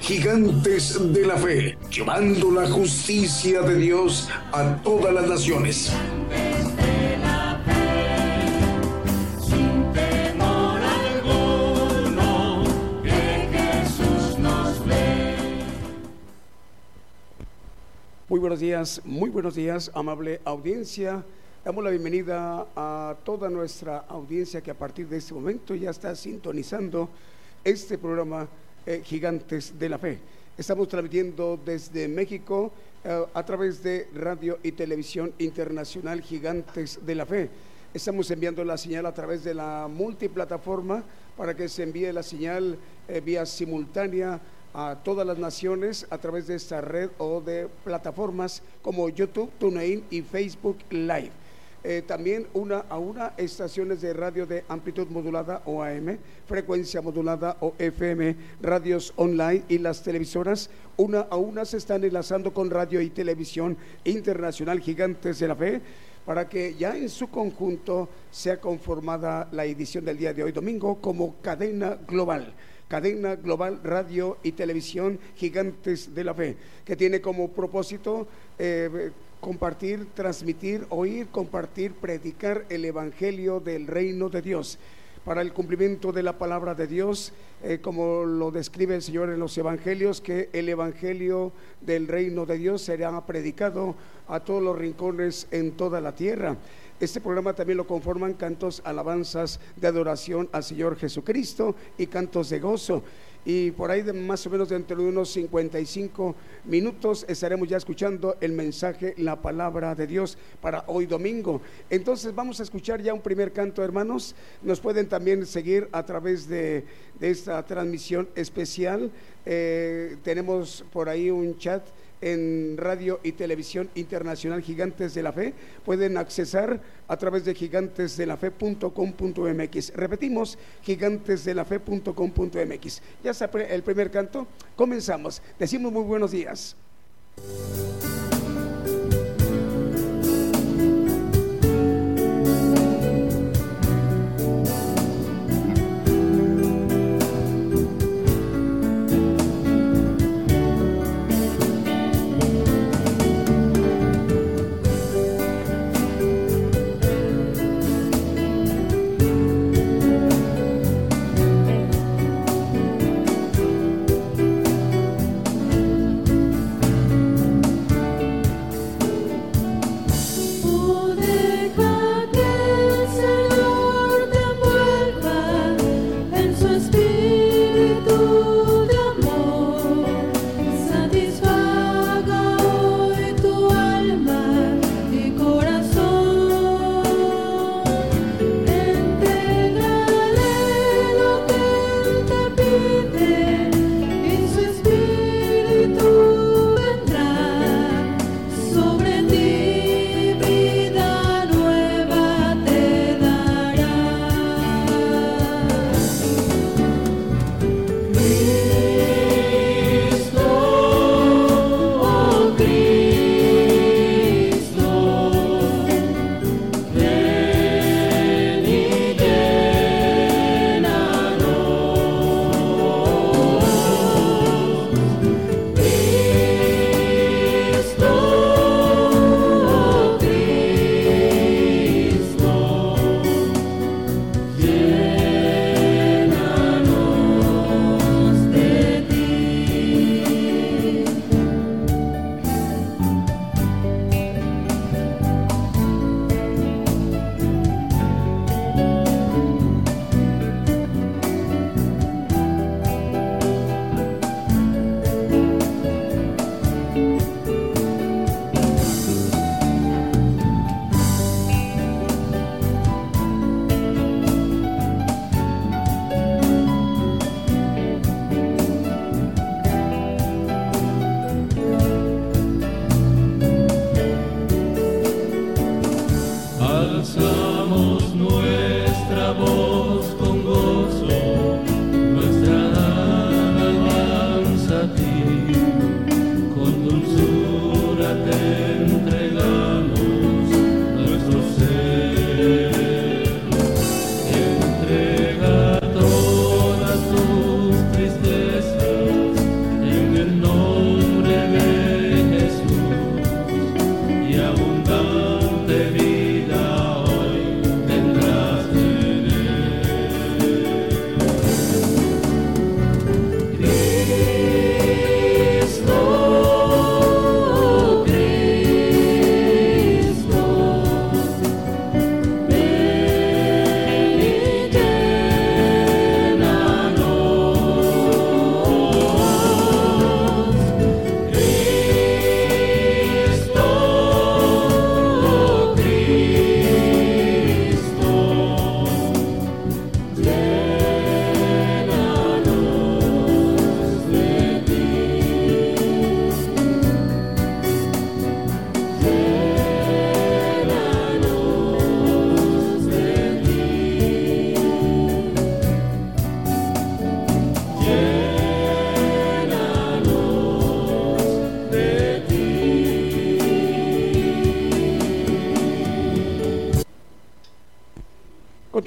Gigantes de la Fe, llevando la justicia de Dios a todas las naciones. Muy buenos días, muy buenos días, amable audiencia. Damos la bienvenida a toda nuestra audiencia que a partir de este momento ya está sintonizando este programa eh, Gigantes de la Fe. Estamos transmitiendo desde México eh, a través de Radio y Televisión Internacional Gigantes de la Fe. Estamos enviando la señal a través de la multiplataforma para que se envíe la señal eh, vía simultánea a todas las naciones a través de esta red o de plataformas como YouTube, TuneIn y Facebook Live. Eh, también una a una estaciones de radio de amplitud modulada o AM, frecuencia modulada o FM, radios online y las televisoras. Una a una se están enlazando con radio y televisión internacional gigantes de la fe para que ya en su conjunto sea conformada la edición del día de hoy domingo como cadena global. Cadena global radio y televisión gigantes de la fe, que tiene como propósito eh, compartir, transmitir, oír, compartir, predicar el Evangelio del reino de Dios para el cumplimiento de la palabra de Dios, eh, como lo describe el Señor en los Evangelios, que el Evangelio del reino de Dios será predicado a todos los rincones en toda la tierra. Este programa también lo conforman cantos, alabanzas de adoración al Señor Jesucristo y cantos de gozo. Y por ahí de más o menos dentro de unos 55 minutos estaremos ya escuchando el mensaje, la palabra de Dios para hoy domingo. Entonces vamos a escuchar ya un primer canto, hermanos. Nos pueden también seguir a través de, esta transmisión especial. Eh, tenemos por ahí un chat en radio y televisión internacional Gigantes de la Fe. Pueden accesar a través de gigantesdelafe.com.mx. Repetimos, gigantesdelafe.com.mx. Ya está el primer canto. Comenzamos. Decimos muy buenos días.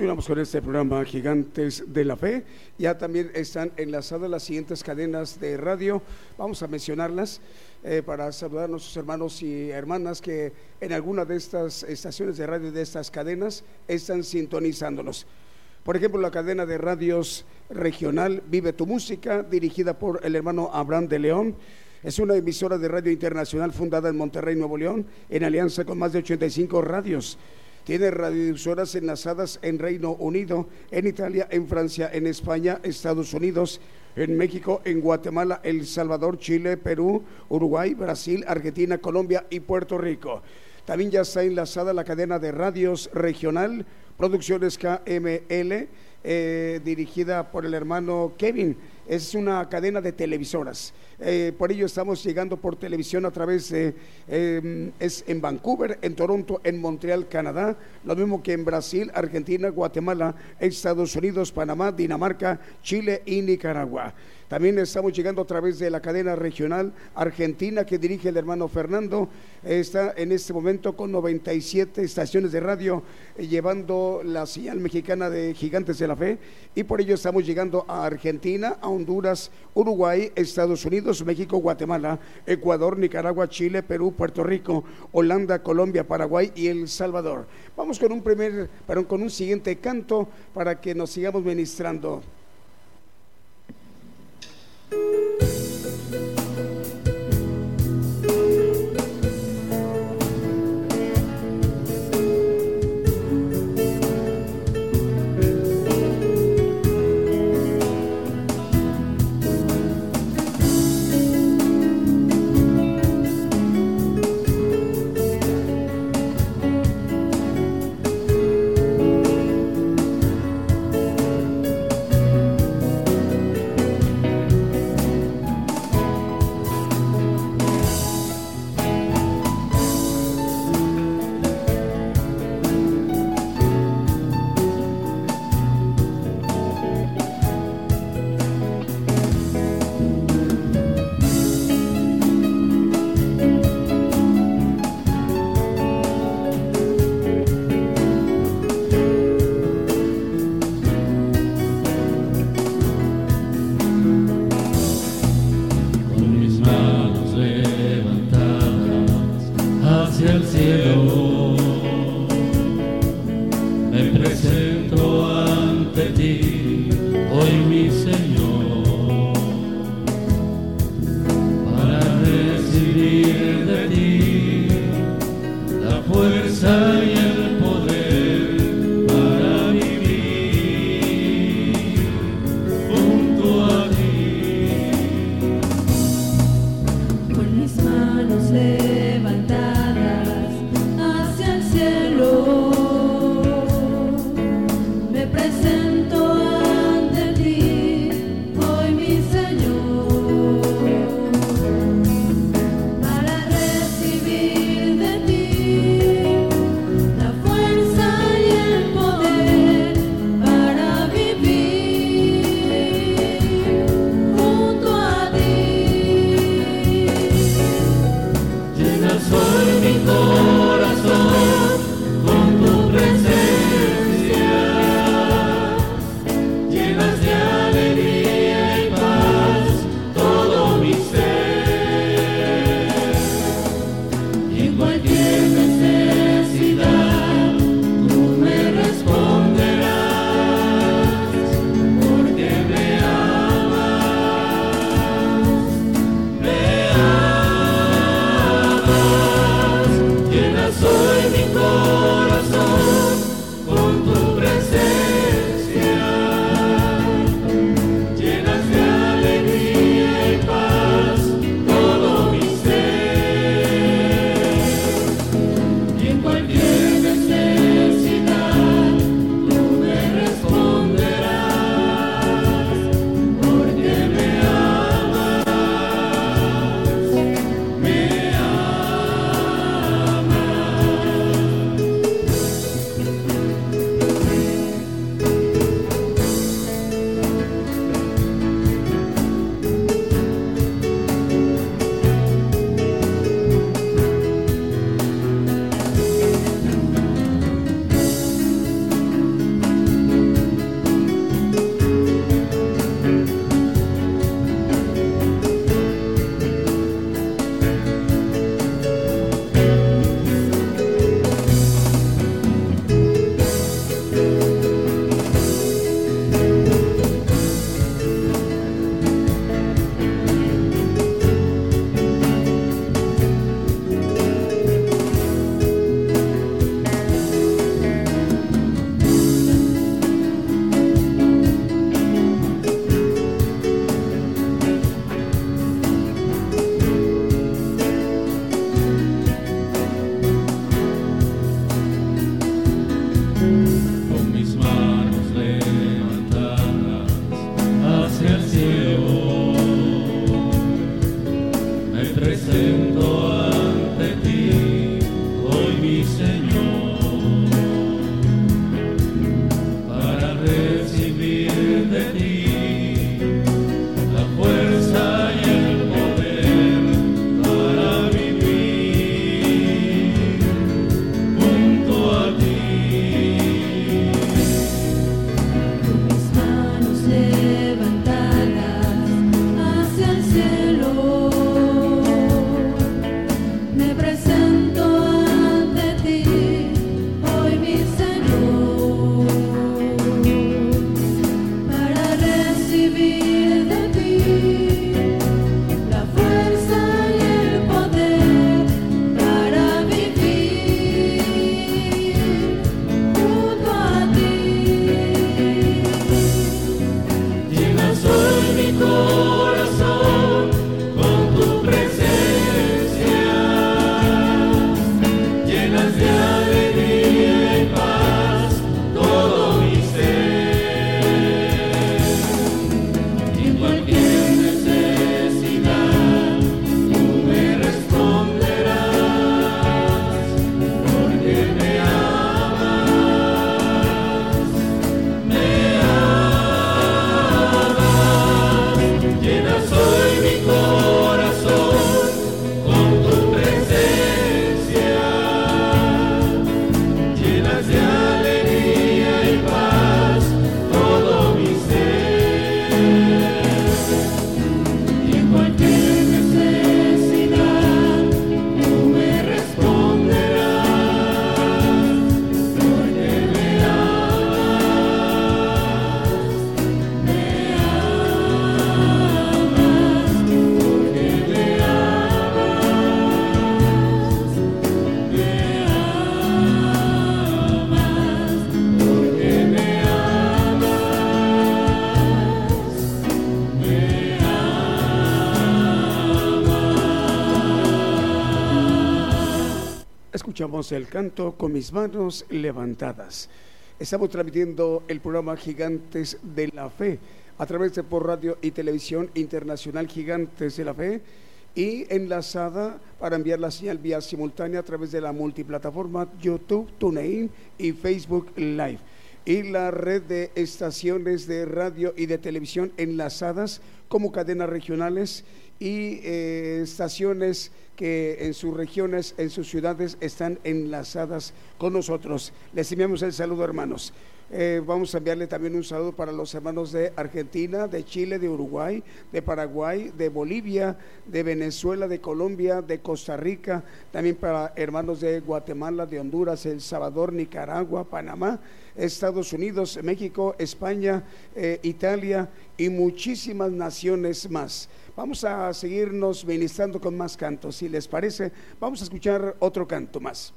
Continuamos con este programa Gigantes de la Fe. Ya también están enlazadas las siguientes cadenas de radio. Vamos a mencionarlas eh, para saludar a nuestros hermanos y hermanas que en alguna de estas estaciones de radio de estas cadenas están sintonizándonos. Por ejemplo, la cadena de radios regional Vive tu Música, dirigida por el hermano Abraham de León. Es una emisora de radio internacional fundada en Monterrey, Nuevo León, en alianza con más de 85 radios. Tiene radiodifusoras enlazadas en Reino Unido, en Italia, en Francia, en España, Estados Unidos, en México, en Guatemala, El Salvador, Chile, Perú, Uruguay, Brasil, Argentina, Colombia y Puerto Rico. También ya está enlazada la cadena de radios regional, Producciones KML, eh, dirigida por el hermano Kevin. Es una cadena de televisoras. Eh, por ello estamos llegando por televisión a través de, em, es en Vancouver, en Toronto, en Montreal, Canadá, lo mismo que en Brasil, Argentina, Guatemala, Estados Unidos, Panamá, Dinamarca, Chile y Nicaragua. También estamos llegando a través de la cadena regional argentina que dirige el hermano Fernando. Está en este momento con 97 estaciones de radio eh, llevando la señal mexicana de Gigantes de la Fe y por ello estamos llegando a Argentina, a Honduras, Uruguay, Estados Unidos, México, Guatemala, Ecuador, Nicaragua, Chile, Perú, Puerto Rico, Holanda, Colombia, Paraguay y El Salvador. Vamos con un primer, perdón, con un siguiente canto para que nos sigamos ministrando. Música escuchamos el canto con mis manos levantadas. Estamos transmitiendo el programa Gigantes de la Fe a través de por radio y televisión internacional Gigantes de la Fe y enlazada para enviar la señal vía simultánea a través de la multiplataforma YouTube, TuneIn y Facebook Live y la red de estaciones de radio y de televisión enlazadas como cadenas regionales y eh, estaciones que en sus regiones, en sus ciudades están enlazadas con nosotros. Les enviamos el saludo, hermanos. Eh, vamos a enviarle también un saludo para los hermanos de Argentina, de Chile, de Uruguay, de Paraguay, de Bolivia, de Venezuela, de Colombia, de Costa Rica, también para hermanos de Guatemala, de Honduras, El Salvador, Nicaragua, Panamá, Estados Unidos, México, España, eh, Italia y muchísimas naciones más. Vamos a seguirnos ministrando con más cantos. Si les parece, vamos a escuchar otro canto más.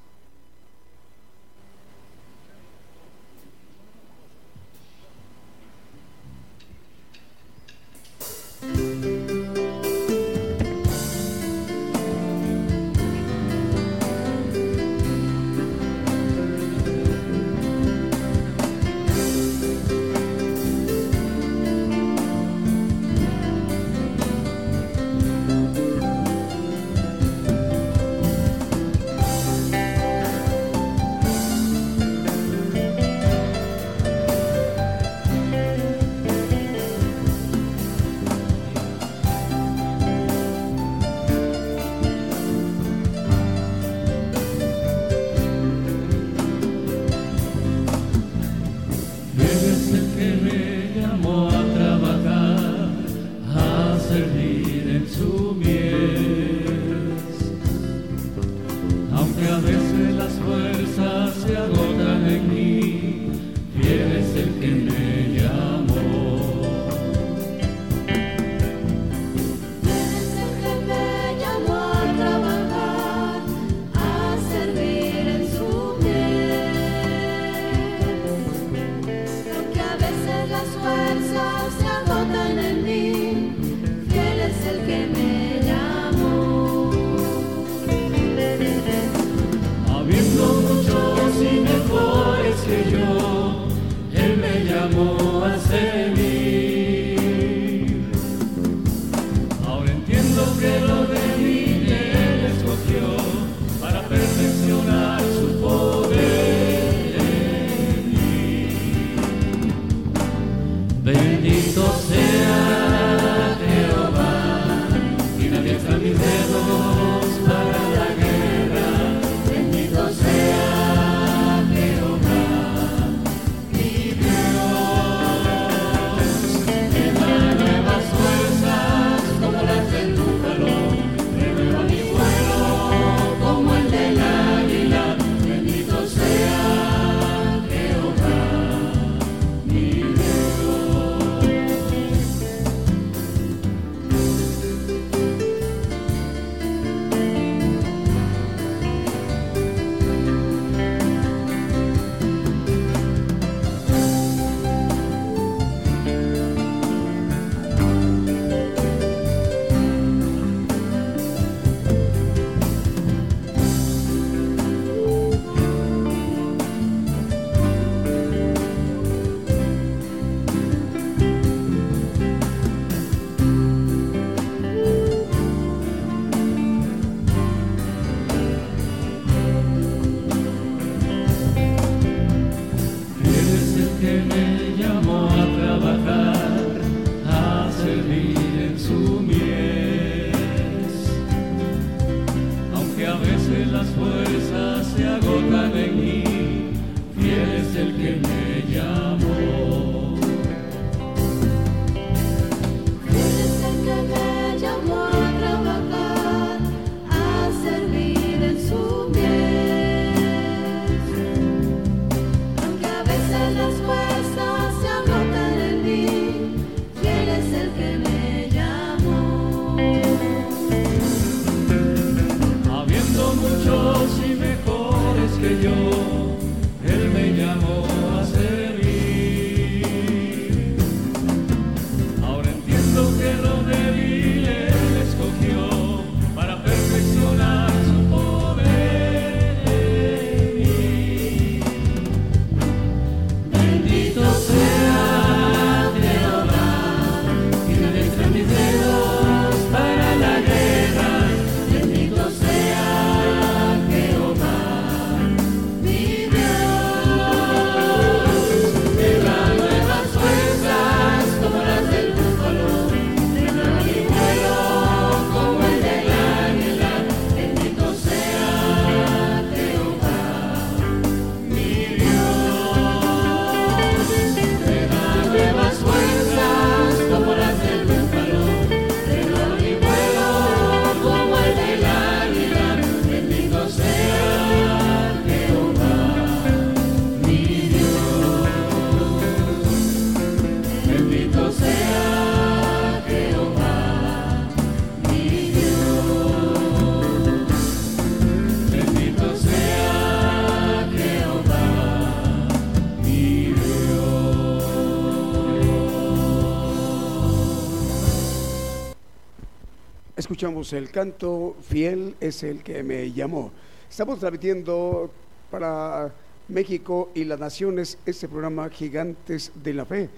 Escuchamos el canto Fiel es el que me llamó. Estamos transmitiendo para México y las naciones este programa Gigantes de la Fe.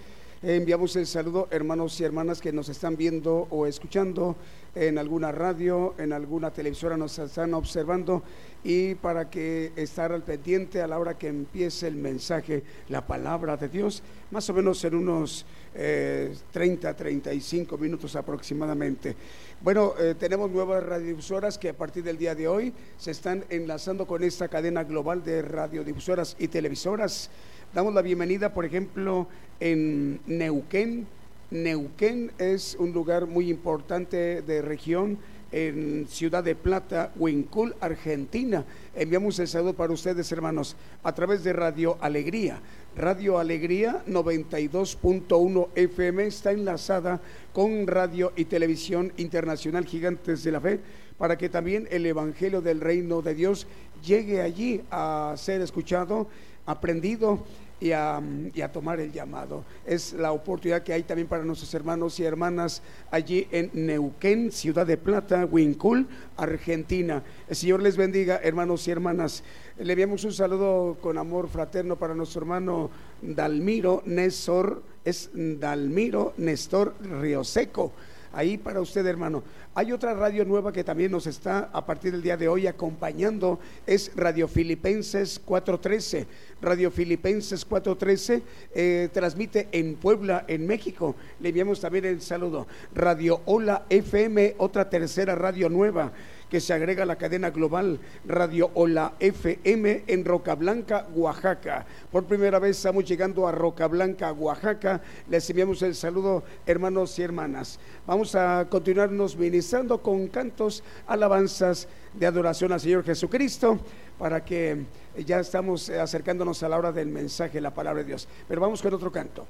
Enviamos el saludo hermanos y hermanas que nos están viendo o escuchando en alguna radio, en alguna televisora nos están observando y para que estar al pendiente a la hora que empiece el mensaje, la palabra de Dios, más o menos en unos 30, eh, 35 minutos aproximadamente. Bueno, eh, tenemos nuevas radiodifusoras que a partir del día de hoy se están enlazando con esta cadena global de radiodifusoras y televisoras. Damos la bienvenida, por ejemplo, en Neuquén. Neuquén es un lugar muy importante de región en Ciudad de Plata, Huincul, Argentina. Enviamos el saludo para ustedes, hermanos, a través de Radio Alegría. Radio Alegría 92.1 FM está enlazada con Radio y Televisión Internacional Gigantes de la Fe para que también el Evangelio del Reino de Dios llegue allí a ser escuchado, aprendido y a, tomar el llamado. Es la oportunidad que hay también para nuestros hermanos y hermanas allí en Neuquén, Ciudad de Plata, Huincul, Argentina. El Señor les bendiga, hermanos y hermanas. Le enviamos un saludo con amor fraterno para nuestro hermano Dalmiro Néstor, es Dalmiro Néstor Rioseco. Ahí para usted, hermano. Hay otra radio nueva que también nos está a partir del día de hoy acompañando, es Radio Filipenses 413. Radio Filipenses 413 eh, transmite en Puebla, en México. Le enviamos también el saludo. Radio Hola FM, otra tercera radio nueva que se agrega a la cadena global Radio Ola FM en Roca Blanca, Oaxaca. Por primera vez estamos llegando a Roca Blanca, Oaxaca. Les enviamos el saludo, hermanos y hermanas. Vamos a continuarnos ministrando con cantos, alabanzas de adoración al Señor Jesucristo para que ya estamos acercándonos a la hora del mensaje, la palabra de Dios. Pero vamos con otro canto.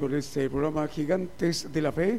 Con este programa Gigantes de la Fe.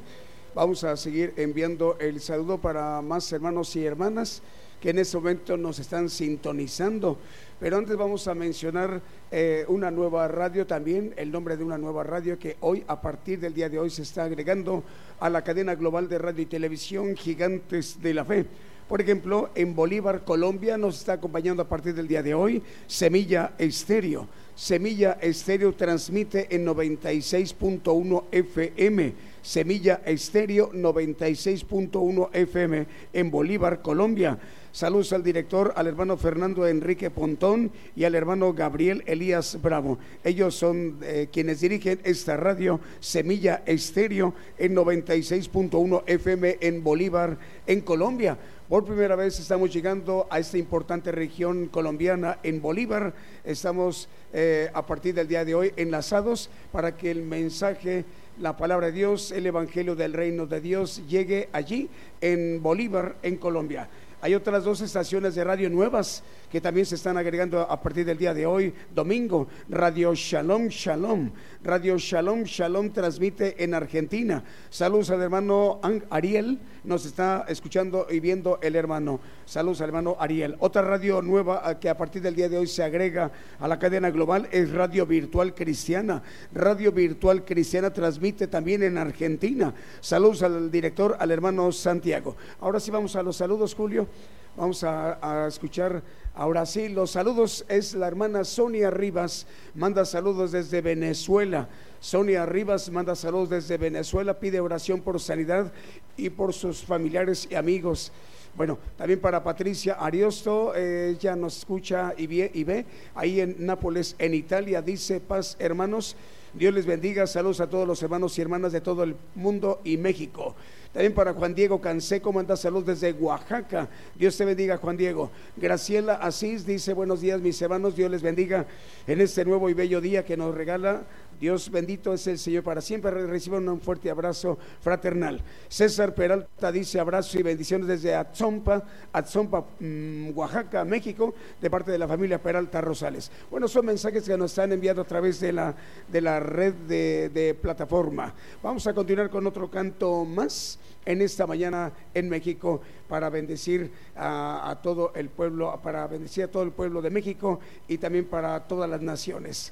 Vamos a seguir enviando el saludo para más hermanos y hermanas que en este momento nos están sintonizando. Pero antes vamos a mencionar eh, una nueva radio también, el nombre de una nueva radio que hoy, a partir del día de hoy, se está agregando a la cadena global de radio y televisión Gigantes de la Fe. Por ejemplo, en Bolívar, Colombia, nos está acompañando a partir del día de hoy Semilla Estéreo. Semilla Estéreo transmite en 96.1 FM. Semilla Estéreo 96.1 FM en Bolívar, Colombia. Saludos al director, al hermano Fernando Enrique Pontón y al hermano Gabriel Elías Bravo. Ellos son eh, quienes dirigen esta radio Semilla Estéreo en 96.1 FM en Bolívar, en Colombia. Por primera vez estamos llegando a esta importante región colombiana en Bolívar. Estamos eh, a partir del día de hoy enlazados para que el mensaje, la palabra de Dios, el Evangelio del Reino de Dios llegue allí en Bolívar, en Colombia. Hay otras dos estaciones de radio nuevas que también se están agregando a partir del día de hoy, domingo. Radio Shalom Shalom. Radio Shalom Shalom transmite en Argentina. Saludos al hermano Ariel, nos está escuchando y viendo el hermano. Saludos al hermano Ariel. Otra radio nueva que a partir del día de hoy se agrega a la cadena global es Radio Virtual Cristiana. Radio Virtual Cristiana transmite también en Argentina. Saludos al director, al hermano Santiago. Ahora sí vamos a los saludos, Julio. Vamos a, escuchar ahora sí los saludos. Es la hermana Sonia Rivas, manda saludos desde Venezuela. Sonia Rivas manda saludos desde Venezuela, pide oración por sanidad y por sus familiares y amigos. Bueno, también para Patricia Ariosto, ella nos escucha y ve, y ve ahí en Nápoles, en Italia, dice paz hermanos. Dios les bendiga, saludos a todos los hermanos y hermanas de todo el mundo y México. También para Juan Diego Canseco, manda salud desde Oaxaca. Dios te bendiga, Juan Diego. Graciela Asís dice, buenos días, mis hermanos, Dios les bendiga en este nuevo y bello día que nos regala Dios bendito es el Señor para siempre. Reciban un fuerte abrazo fraternal. César Peralta dice abrazo y bendiciones desde Atzompa, Atzompa, mm, Oaxaca, México, de parte de la familia Peralta Rosales. Bueno, son mensajes que nos están enviando a través de la, de la red de, plataforma. Vamos a continuar con otro canto más en esta mañana en México para bendecir a, todo el pueblo, para bendecir a todo el pueblo de México y también para todas las naciones.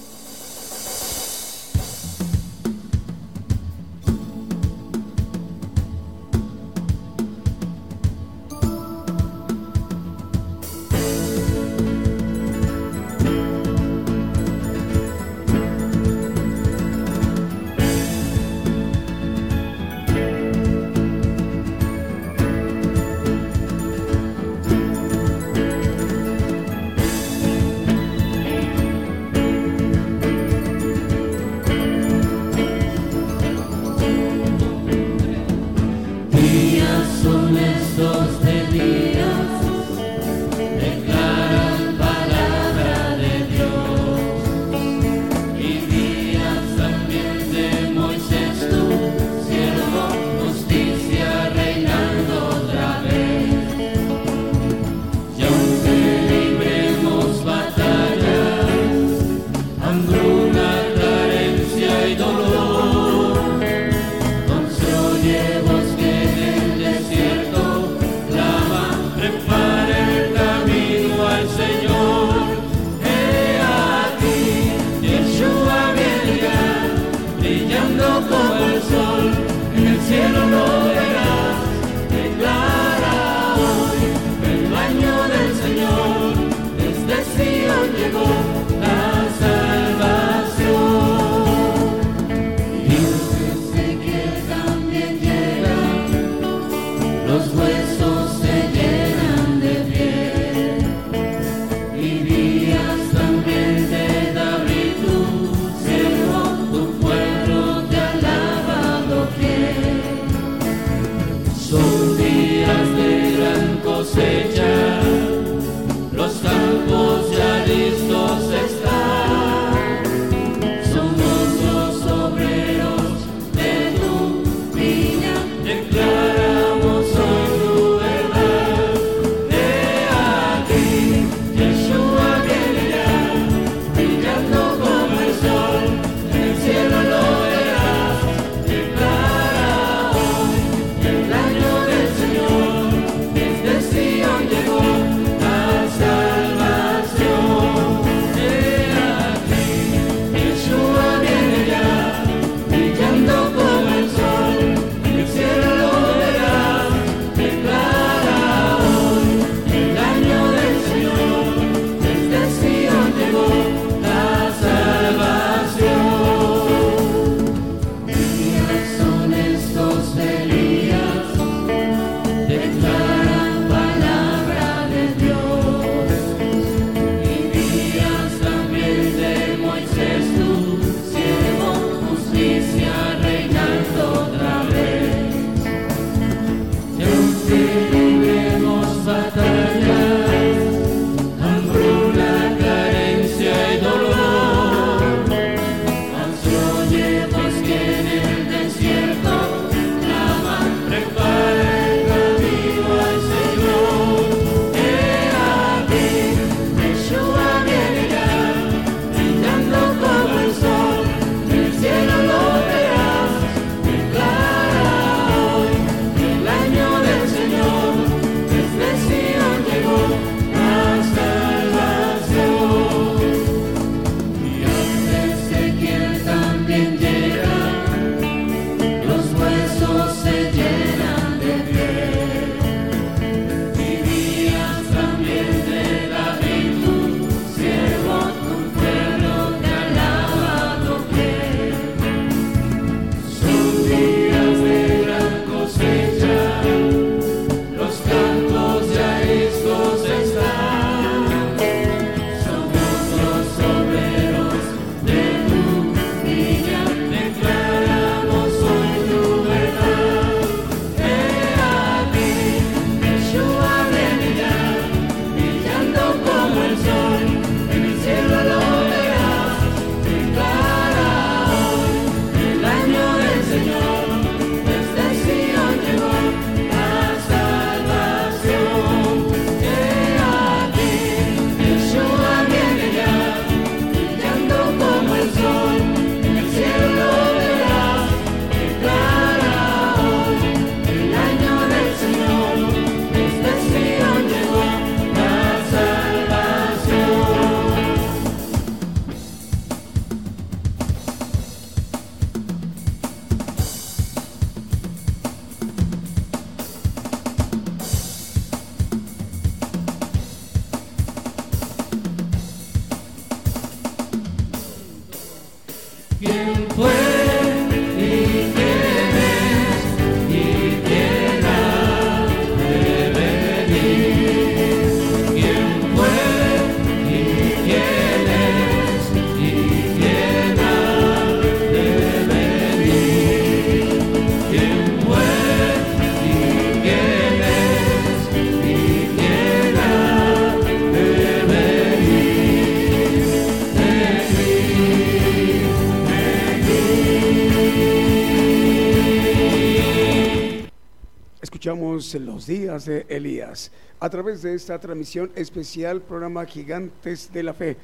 escuchamos los días de Elías a través de esta transmisión especial, programa Gigantes de la Fe.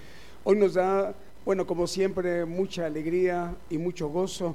Hoy nos da, bueno, como siempre, mucha alegría y mucho gozo.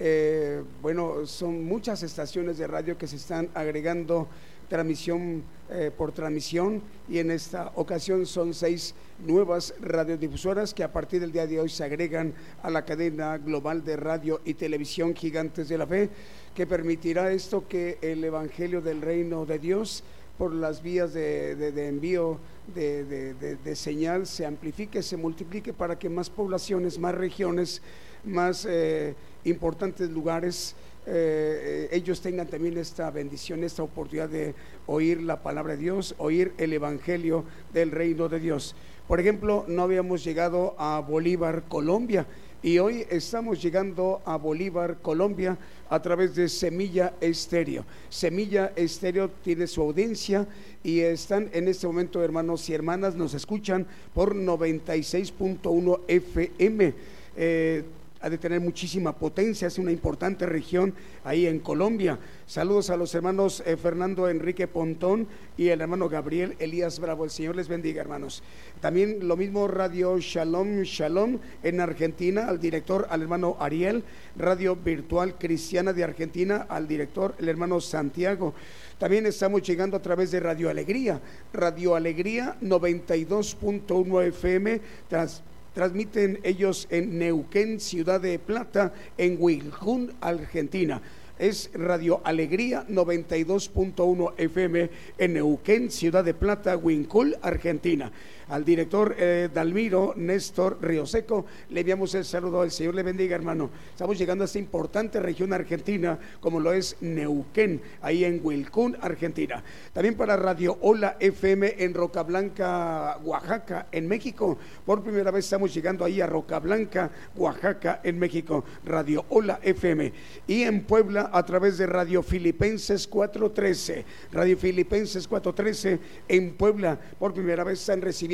Eh, bueno, son muchas estaciones de radio que se están agregando transmisión eh, por transmisión y en esta ocasión son seis nuevas radiodifusoras que a partir del día de hoy se agregan a la cadena global de radio y televisión Gigantes de la Fe, que permitirá esto que el Evangelio del Reino de Dios por las vías de, envío de, señal se amplifique, se multiplique para que más poblaciones, más regiones, más eh, importantes lugares eh, ellos tengan también esta bendición, esta oportunidad de oír la palabra de Dios, oír el Evangelio del reino de Dios. Por ejemplo, no habíamos llegado a Bolívar, Colombia, y hoy estamos llegando a Bolívar, Colombia, a través de Semilla Estéreo. Semilla Estéreo tiene su audiencia y están en este momento, hermanos y hermanas, nos escuchan por 96.1 FM. Eh, ha de tener muchísima potencia, es una importante región ahí en Colombia. Saludos a los hermanos eh, Fernando Enrique Pontón y el hermano Gabriel Elías Bravo. El Señor les bendiga, hermanos. También lo mismo Radio Shalom Shalom en Argentina, al director, al hermano Ariel. Radio Virtual Cristiana de Argentina, al director, el hermano Santiago. También estamos llegando a través de Radio Alegría, Radio Alegría 92.1 FM, tras Transmiten ellos en Neuquén, Ciudad de Plata, en Huiljún, Argentina. Es Radio Alegría 92.1 FM en Neuquén, Ciudad de Plata, Huincul, Argentina al director eh, Dalmiro Néstor Rioseco. Le enviamos el saludo. al Señor le bendiga, hermano. Estamos llegando a esta importante región argentina, como lo es Neuquén, ahí en Huilcún, Argentina. También para Radio Hola FM en Roca Blanca, Oaxaca, en México. Por primera vez estamos llegando ahí a Roca Blanca, Oaxaca, en México. Radio Hola FM. Y en Puebla, a través de Radio Filipenses 413. Radio Filipenses 413 en Puebla. Por primera vez están recibiendo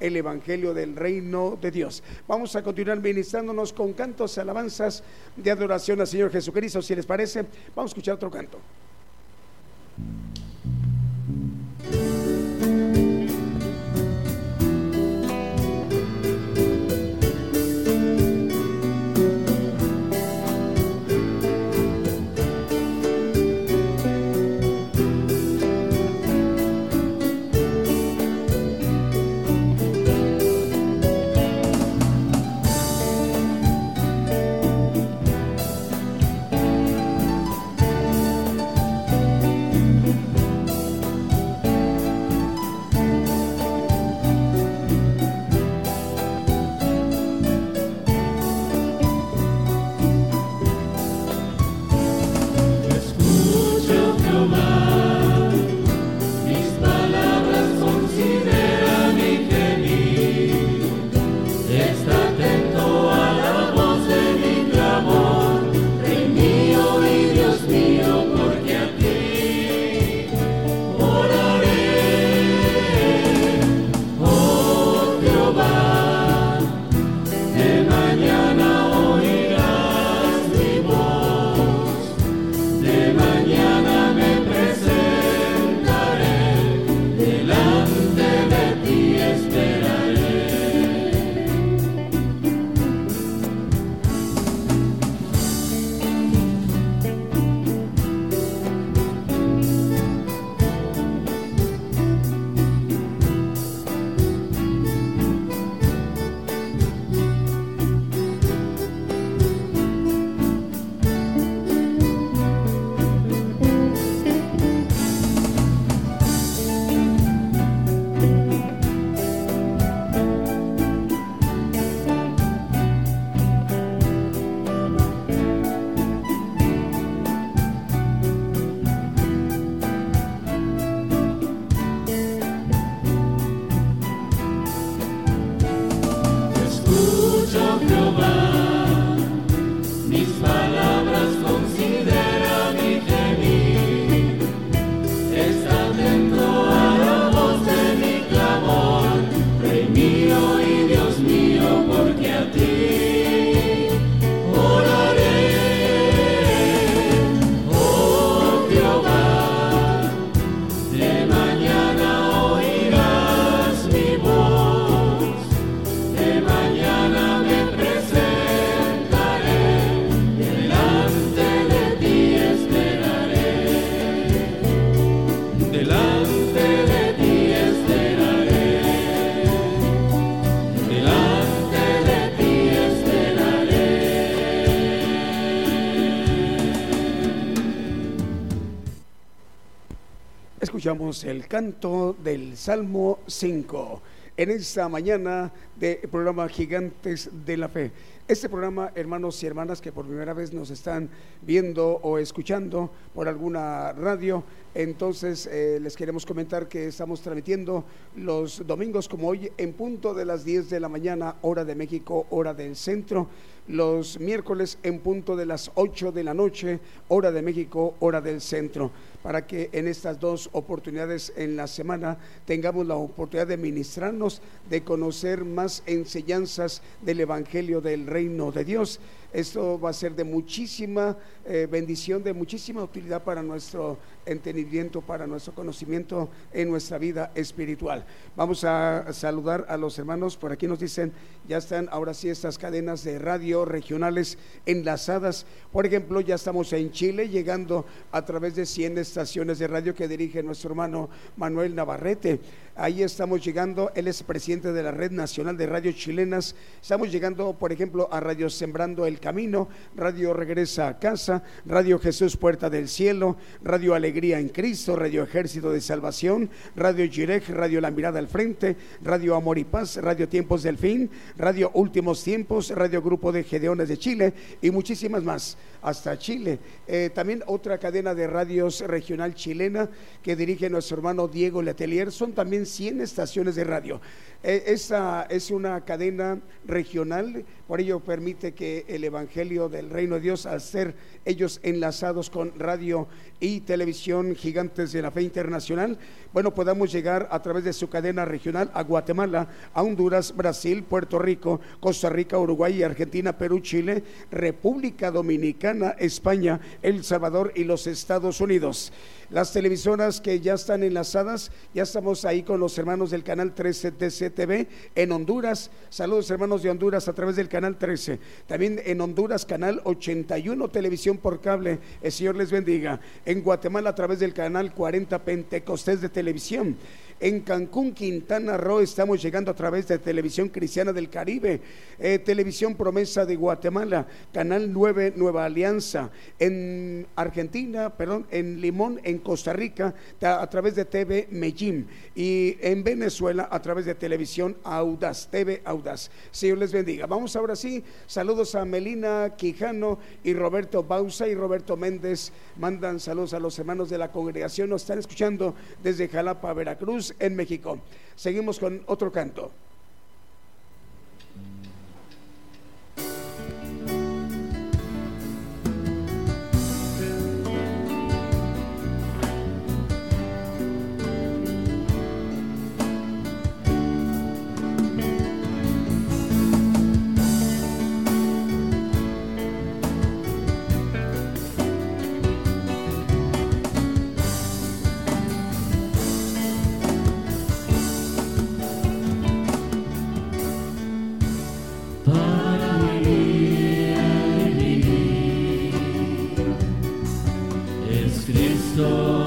el Evangelio del Reino de Dios. Vamos a continuar ministrándonos con cantos alabanzas de adoración al Señor Jesucristo. Si les parece, vamos a escuchar otro canto. Escuchamos el canto del Salmo 5 en esta mañana del programa Gigantes de la Fe. Este programa, hermanos y hermanas que por primera vez nos están viendo o escuchando por alguna radio, entonces eh, les queremos comentar que estamos transmitiendo los domingos como hoy en punto de las 10 de la mañana, hora de México, hora del centro los miércoles en punto de las 8 de la noche, hora de México, hora del centro, para que en estas dos oportunidades en la semana tengamos la oportunidad de ministrarnos, de conocer más enseñanzas del Evangelio del Reino de Dios. Esto va a ser de muchísima eh, bendición, de muchísima utilidad para nuestro entendimiento, para nuestro conocimiento en nuestra vida espiritual. Vamos a saludar a los hermanos, por aquí nos dicen, ya están ahora sí estas cadenas de radio regionales enlazadas. Por ejemplo, ya estamos en Chile, llegando a través de 100 estaciones de radio que dirige nuestro hermano Manuel Navarrete. Ahí estamos llegando, él es presidente de la Red Nacional de Radio Chilenas. Estamos llegando, por ejemplo, a Radio Sembrando el Camino, Radio Regresa a Casa, Radio Jesús Puerta del Cielo, Radio Alegría en Cristo, Radio Ejército de Salvación, Radio Jirech, Radio La Mirada al Frente, Radio Amor y Paz, Radio Tiempos del Fin, Radio Últimos Tiempos, Radio Grupo de Gedeones de Chile y muchísimas más hasta Chile. Eh, también otra cadena de radios regional chilena que dirige nuestro hermano Diego Letelier. Son también 100 estaciones de radio. Eh, esa es una cadena regional, por ello permite que el Evangelio del Reino de Dios, al ser ellos enlazados con radio y televisión gigantes de la fe internacional, bueno, podamos llegar a través de su cadena regional a Guatemala, a Honduras, Brasil, Puerto Rico, Costa Rica, Uruguay, Argentina, Perú, Chile, República Dominicana, España, El Salvador y los Estados Unidos. Las televisoras que ya están enlazadas, ya estamos ahí con los hermanos del canal 13 TCTV en Honduras. Saludos hermanos de Honduras a través del canal 13. También en Honduras, canal 81 televisión por cable. El Señor les bendiga. En Guatemala a través del canal 40 Pentecostés de televisión. En Cancún, Quintana Roo, estamos llegando a través de Televisión Cristiana del Caribe, eh, Televisión Promesa de Guatemala, Canal 9 Nueva Alianza. En Argentina, perdón, en Limón, en Costa Rica, a través de TV Medellín. Y en Venezuela, a través de Televisión Audaz, TV Audaz. Señor les bendiga. Vamos ahora sí. Saludos a Melina Quijano y Roberto Bausa y Roberto Méndez. Mandan saludos a los hermanos de la congregación. Nos están escuchando desde Jalapa, Veracruz en México. Seguimos con otro canto. So.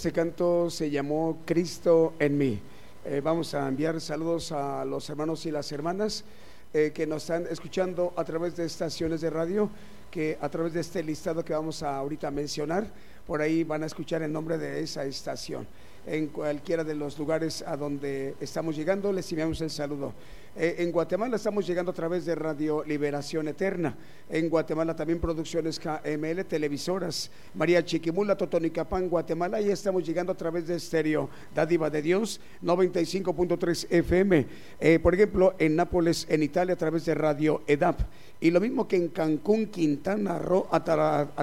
Este canto se llamó Cristo en mí. Eh, vamos a enviar saludos a los hermanos y las hermanas eh, que nos están escuchando a través de estaciones de radio, que a través de este listado que vamos a ahorita mencionar, por ahí van a escuchar el nombre de esa estación. En cualquiera de los lugares a donde estamos llegando, les enviamos el saludo. Eh, en Guatemala estamos llegando a través de Radio Liberación Eterna. En Guatemala también producciones KML, televisoras. María Chiquimula, Totonicapán, Guatemala. Y estamos llegando a través de estéreo Dádiva de Dios, 95.3 FM. Eh, por ejemplo, en Nápoles, en Italia, a través de Radio EDAP. Y lo mismo que en Cancún, Quintana Roo, a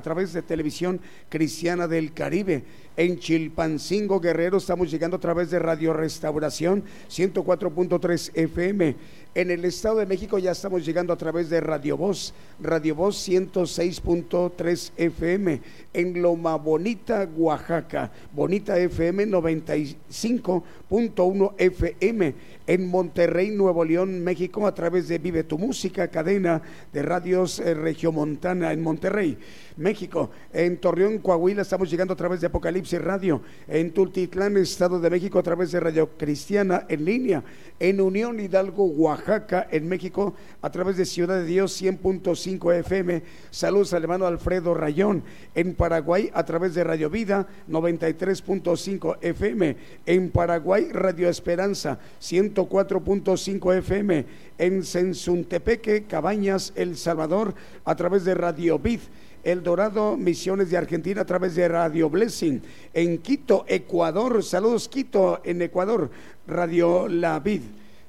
través de televisión cristiana del Caribe. En Chilpancingo, Guerrero, estamos llegando a través de Radio Restauración 104.3 FM. En el Estado de México ya estamos llegando a través de Radio Voz, Radio Voz 106.3 FM. En Loma Bonita, Oaxaca, Bonita FM 95.1 FM. En Monterrey, Nuevo León, México, a través de Vive tu Música, cadena de radios eh, Regiomontana en Monterrey. México. En Torreón, Coahuila, estamos llegando a través de Apocalipsis Radio. En Tultitlán, Estado de México, a través de Radio Cristiana en línea. En Unión Hidalgo, Oaxaca, en México, a través de Ciudad de Dios 100.5 FM. Saludos al hermano Alfredo Rayón. En Paraguay, a través de Radio Vida 93.5 FM. En Paraguay, Radio Esperanza 104.5 FM. En Sensuntepeque, Cabañas, El Salvador, a través de Radio Vid el Dorado, Misiones de Argentina a través de Radio Blessing. En Quito, Ecuador, saludos Quito, en Ecuador, Radio La Vid.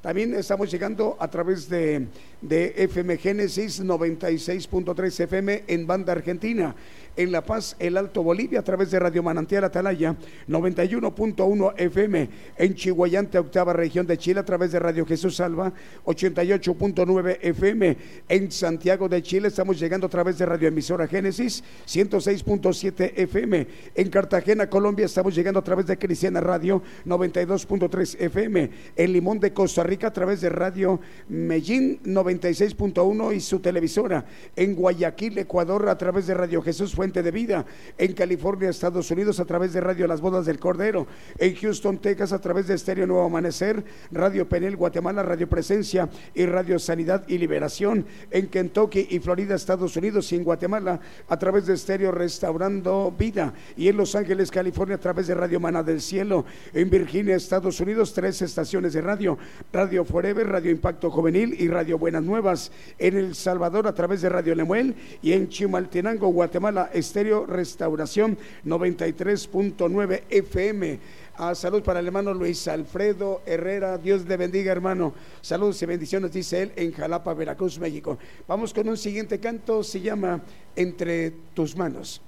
También estamos llegando a través de, FM Génesis 96.3 FM en banda argentina en La Paz, El Alto Bolivia, a través de Radio Manantial Atalaya, 91.1 FM, en Chihuayante, octava región de Chile, a través de Radio Jesús Salva, 88.9 FM, en Santiago de Chile, estamos llegando a través de Radio Emisora Génesis, 106.7 FM, en Cartagena, Colombia, estamos llegando a través de Cristiana Radio, 92.3 FM, en Limón de Costa Rica, a través de Radio Medellín, 96.1 y su televisora, en Guayaquil, Ecuador, a través de Radio Jesús Fuente de vida. En California, Estados Unidos, a través de Radio Las Bodas del Cordero. En Houston, Texas, a través de Estéreo Nuevo Amanecer. Radio Penel, Guatemala, Radio Presencia y Radio Sanidad y Liberación. En Kentucky y Florida, Estados Unidos y en Guatemala, a través de Estéreo Restaurando Vida. Y en Los Ángeles, California, a través de Radio Mana del Cielo. En Virginia, Estados Unidos, tres estaciones de radio. Radio Forever, Radio Impacto Juvenil y Radio Buenas Nuevas. En El Salvador, a través de Radio Lemuel. Y en Chimaltenango, Guatemala, Estéreo Restauración 93.9 FM. A salud para el hermano Luis Alfredo Herrera. Dios le bendiga, hermano. Saludos y bendiciones, dice él, en Jalapa, Veracruz, México. Vamos con un siguiente canto, se llama Entre tus manos.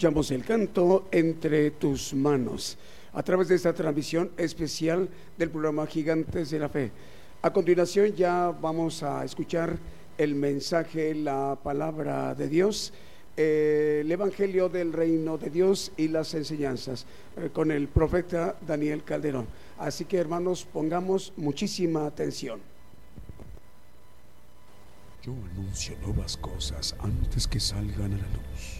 Escuchamos el canto Entre tus manos a través de esta transmisión especial del programa Gigantes de la Fe. A continuación ya vamos a escuchar el mensaje, la palabra de Dios, eh, el Evangelio del Reino de Dios y las enseñanzas eh, con el profeta Daniel Calderón. Así que hermanos, pongamos muchísima atención. Yo anuncio nuevas cosas antes que salgan a la luz.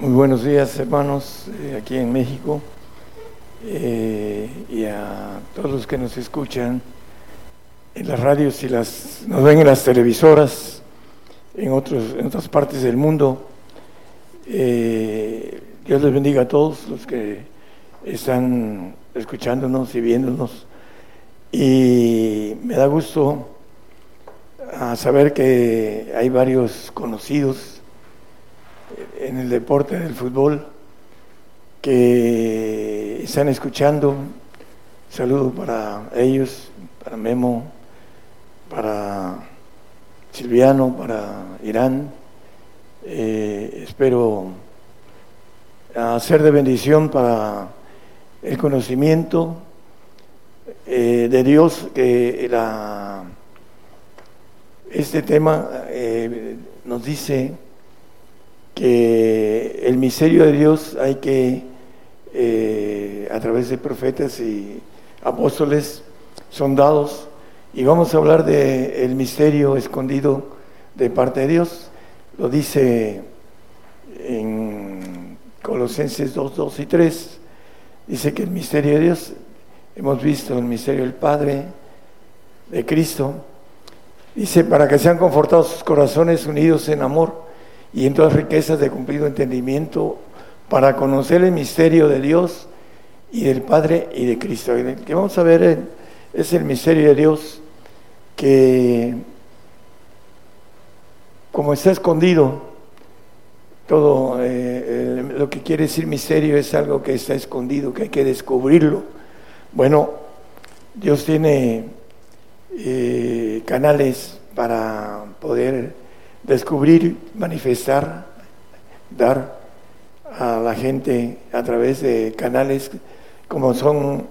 Muy buenos días hermanos eh, aquí en México eh, y a todos los que nos escuchan en las radios y las nos ven en las televisoras en otros en otras partes del mundo. Eh, Dios les bendiga a todos los que están escuchándonos y viéndonos. Y me da gusto a saber que hay varios conocidos en el deporte del fútbol que están escuchando. Saludo para ellos, para Memo, para Silviano, para Irán. Eh, espero ser de bendición para el conocimiento eh, de Dios, que este tema eh, nos dice que el misterio de Dios hay que, eh, a través de profetas y apóstoles, son dados, y vamos a hablar del misterio escondido de parte de Dios. Lo dice en Colosenses 2, 2 y 3 Dice que el misterio de Dios, hemos visto el misterio del Padre, de Cristo, dice, para que sean confortados sus corazones unidos en amor y en todas riquezas de cumplido entendimiento, para conocer el misterio de Dios y del Padre y de Cristo. El que vamos a ver es el misterio de Dios que, como está escondido, todo eh, lo que quiere decir misterio es algo que está escondido, que hay que descubrirlo. Bueno, Dios tiene eh, canales para poder descubrir, manifestar, dar a la gente a través de canales como son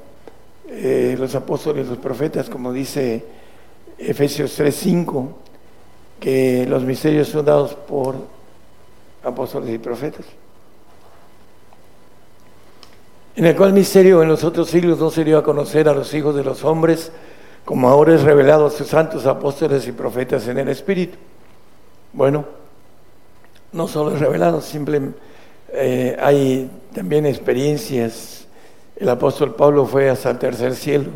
eh, los apóstoles, los profetas, como dice Efesios 3:5, que los misterios son dados por apóstoles y profetas. En el cual misterio en los otros siglos no se dio a conocer a los hijos de los hombres, como ahora es revelado a sus santos apóstoles y profetas en el Espíritu. Bueno, no solo es revelado, simplemente eh, hay también experiencias. El apóstol Pablo fue hasta el tercer cielo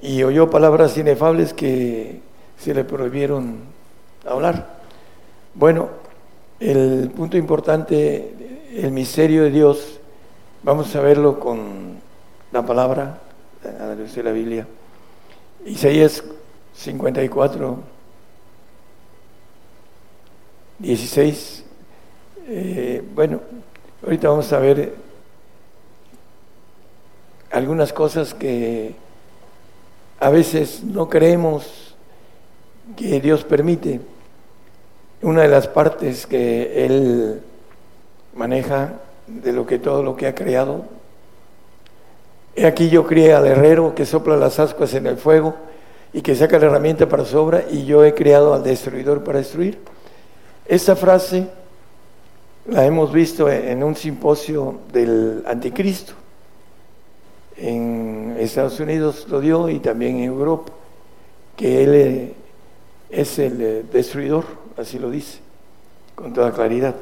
y oyó palabras inefables que se le prohibieron hablar. Bueno, el punto importante, el misterio de Dios, vamos a verlo con la palabra, a la luz de la Biblia. Isaías 54, 16. Eh, bueno, ahorita vamos a ver algunas cosas que a veces no creemos que Dios permite una de las partes que él maneja de lo que todo lo que ha creado. He aquí yo crié al herrero que sopla las ascuas en el fuego y que saca la herramienta para su obra y yo he creado al destruidor para destruir. Esta frase la hemos visto en un simposio del anticristo. En Estados Unidos lo dio y también en Europa, que él es el destruidor así lo dice, con toda claridad.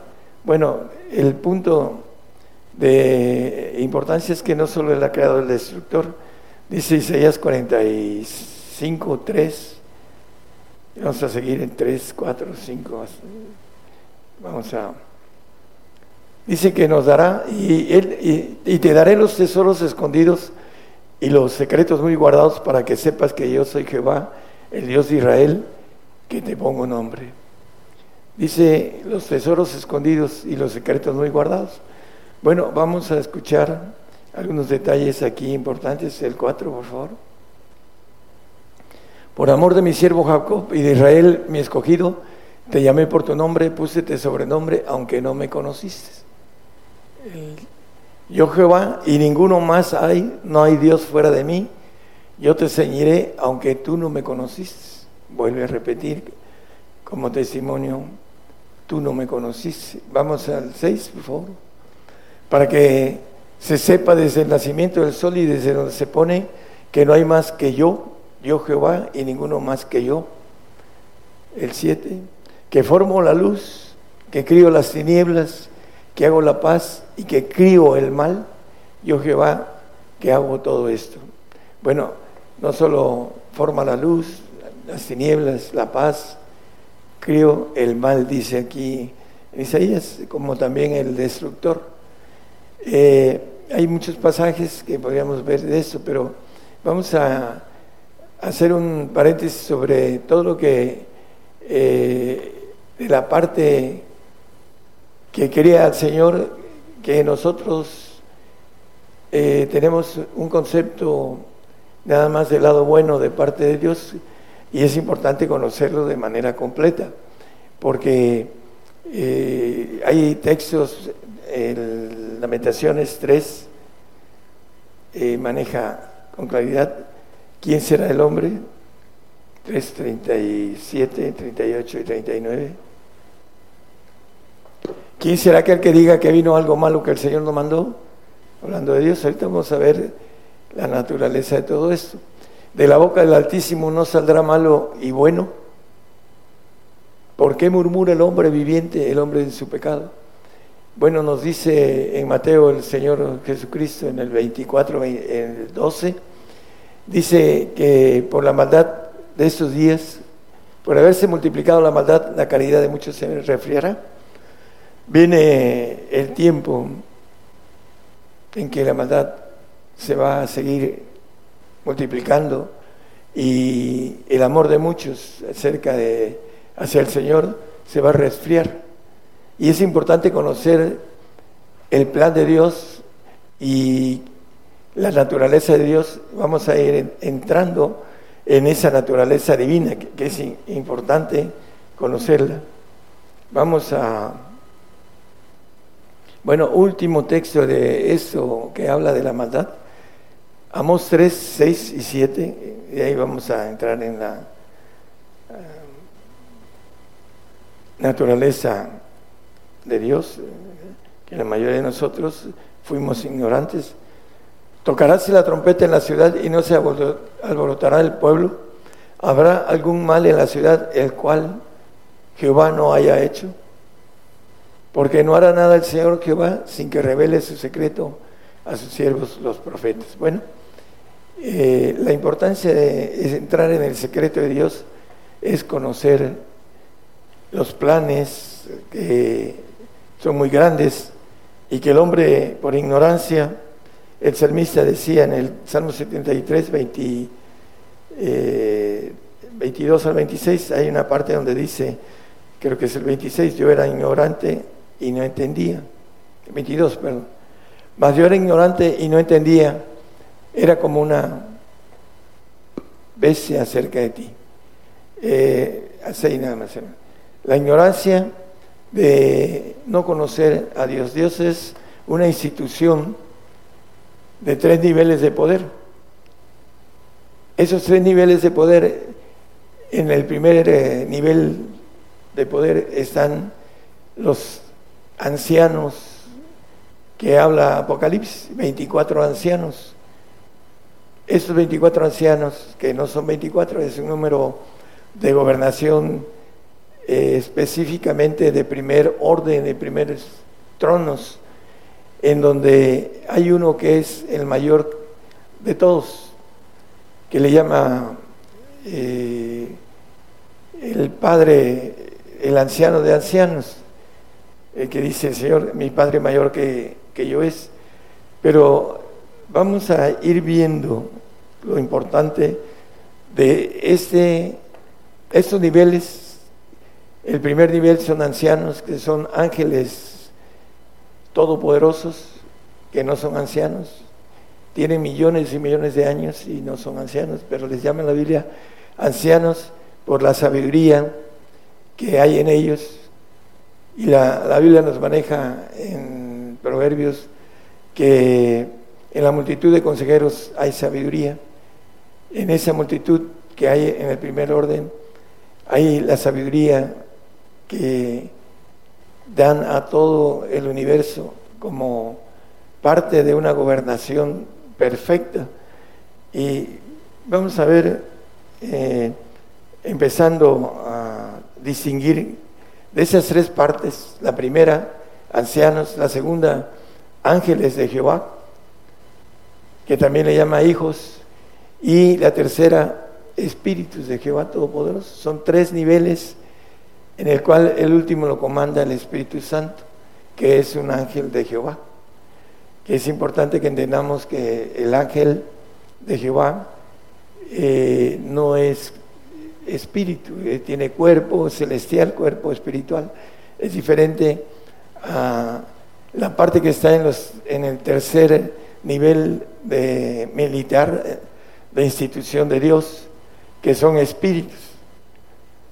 Bueno, el punto de importancia es que no solo él ha creado el destructor, dice Isaías 45, 3, Vamos a seguir en 3, 4, 5. Vamos a... Dice que nos dará y, él, y, te daré los tesoros escondidos y los secretos muy guardados para que sepas que yo soy Jehová, el Dios de Israel, que te pongo nombre. Dice los tesoros escondidos y los secretos muy guardados. Bueno, vamos a escuchar algunos detalles aquí importantes. El 4, por favor. Por amor de mi siervo Jacob y de Israel, mi escogido, te llamé por tu nombre, púsete sobrenombre, aunque no me conociste. Yo Jehová y ninguno más hay, no hay Dios fuera de mí. Yo te ceñiré, aunque tú no me conociste. Vuelve a repetir como testimonio, tú no me conociste. Vamos al 6, por favor. Para que se sepa desde el nacimiento del sol y desde donde se pone que no hay más que yo, yo Jehová, y ninguno más que yo. El 7, que formo la luz, que crío las tinieblas, que hago la paz y que crío el mal, yo Jehová, que hago todo esto. Bueno, no solo forma la luz, las tinieblas, la paz, crío el mal, dice aquí en Isaías, como también el destructor. Eh, hay muchos pasajes que podríamos ver de eso, pero vamos a hacer un paréntesis sobre todo lo que eh, de la parte que quería el Señor que nosotros eh, tenemos un concepto nada más del lado bueno de parte de Dios y es importante conocerlo de manera completa, porque eh, hay textos, el Lamentaciones 3 eh, maneja con claridad quién será el hombre, 3, 37, 38 y 39. ¿Quién será aquel que diga que vino algo malo que el Señor nos mandó? Hablando de Dios, ahorita vamos a ver la naturaleza de todo esto. De la boca del Altísimo no saldrá malo y bueno. ¿Por qué murmura el hombre viviente, el hombre en su pecado? Bueno, nos dice en Mateo el Señor Jesucristo en el 24, en el 12, dice que por la maldad de estos días, por haberse multiplicado la maldad, la caridad de muchos se refriará. Viene el tiempo en que la maldad se va a seguir multiplicando y el amor de muchos acerca de hacia el Señor se va a resfriar. Y es importante conocer el plan de Dios y la naturaleza de Dios. Vamos a ir entrando en esa naturaleza divina, que, es importante conocerla. Vamos a bueno, último texto de eso que habla de la maldad. Amos 3, 6 y 7, y ahí vamos a entrar en la eh, naturaleza de Dios, que la mayoría de nosotros fuimos ignorantes. Tocarás la trompeta en la ciudad y no se alborotará el pueblo. ¿Habrá algún mal en la ciudad el cual Jehová no haya hecho? porque no hará nada el Señor Jehová sin que revele su secreto a sus siervos los profetas. Bueno, eh, la importancia de entrar en el secreto de Dios es conocer los planes que son muy grandes y que el hombre por ignorancia, el salmista decía en el Salmo 73, 22 eh, al 26, hay una parte donde dice, creo que es el 26, yo era ignorante y no entendía. 22, perdón. Mas yo era ignorante y no entendía. Era como una bestia acerca de ti. Eh, nada más. La ignorancia de no conocer a Dios. Dios es una institución de tres niveles de poder. Esos tres niveles de poder, en el primer eh, nivel de poder están los ancianos que habla Apocalipsis, 24 ancianos. Estos 24 ancianos, que no son 24, es un número de gobernación eh, específicamente de primer orden, de primeros tronos, en donde hay uno que es el mayor de todos, que le llama eh, el padre, el anciano de ancianos, el que dice, Señor, mi padre mayor que, que yo es. Pero vamos a ir viendo lo importante de este, estos niveles. El primer nivel son ancianos, que son ángeles todopoderosos, que no son ancianos. Tienen millones y millones de años y no son ancianos, pero les llama la Biblia ancianos por la sabiduría que hay en ellos. Y la, la Biblia nos maneja en Proverbios que en la multitud de consejeros hay sabiduría. En esa multitud que hay en el primer orden, hay la sabiduría que dan a todo el universo como parte de una gobernación perfecta. Y vamos a ver, eh, empezando a distinguir de esas tres partes, la primera, ancianos, la segunda, ángeles de Jehová, que también le llama hijos, y la tercera, espíritus de Jehová Todopoderoso. Son tres niveles en el cual el último lo comanda el Espíritu Santo, que es un ángel de Jehová. Que es importante que entendamos que el ángel de Jehová eh, no es espíritu, eh, tiene cuerpo celestial, cuerpo espiritual. Es diferente a la parte que está en, los, en el tercer nivel de militar de institución de Dios, que son espíritus,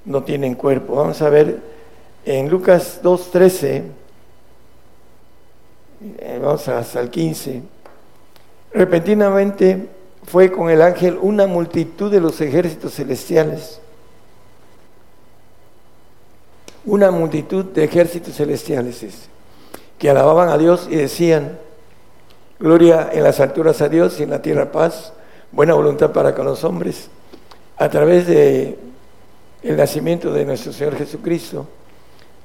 no tienen cuerpo. Vamos a ver en Lucas 2.13, eh, vamos hasta el 15, repentinamente fue con el ángel una multitud de los ejércitos celestiales, una multitud de ejércitos celestiales que alababan a Dios y decían, Gloria en las alturas a Dios y en la tierra paz, buena voluntad para con los hombres. A través de el nacimiento de nuestro Señor Jesucristo,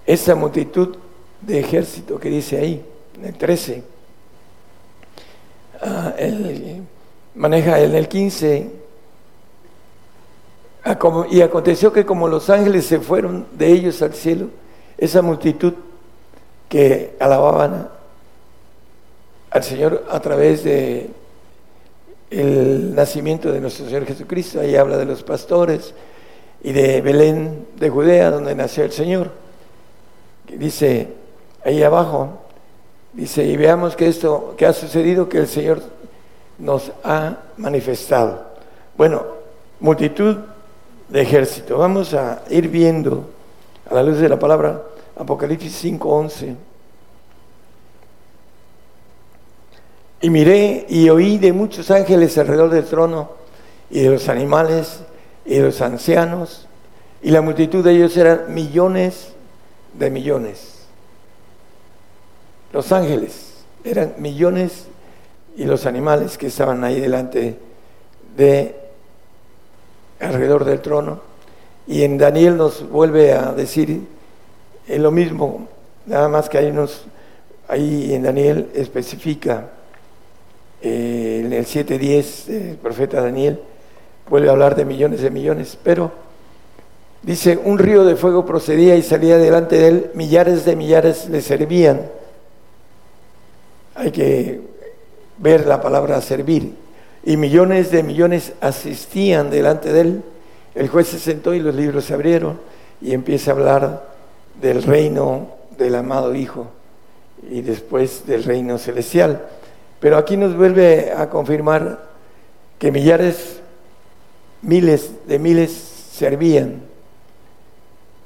esa multitud de ejército que dice ahí, en el 13, ah, maneja en el 15, y aconteció que como los ángeles se fueron de ellos al cielo, esa multitud que alababan al Señor a través de el nacimiento de nuestro Señor Jesucristo. Ahí habla de los pastores y de Belén de Judea, donde nació el Señor. Dice ahí abajo, dice, y veamos que esto que ha sucedido, que el Señor nos ha manifestado. Bueno, multitud de ejército. Vamos a ir viendo a la luz de la palabra Apocalipsis 5:11. Y miré y oí de muchos ángeles alrededor del trono y de los animales y los ancianos, y la multitud de ellos eran millones de millones. Los ángeles eran millones y los animales que estaban ahí delante de alrededor del trono. Y en Daniel nos vuelve a decir lo mismo, nada más que hay unos, ahí en Daniel especifica eh, en el 7.10 el profeta Daniel vuelve a hablar de millones de millones, pero dice, un río de fuego procedía y salía delante de él, millares de millares le servían. Hay que ver la palabra servir. Y millones de millones asistían delante de él. El juez se sentó y los libros se abrieron y empieza a hablar del reino del amado Hijo y después del reino celestial. Pero aquí nos vuelve a confirmar que millares, miles de miles servían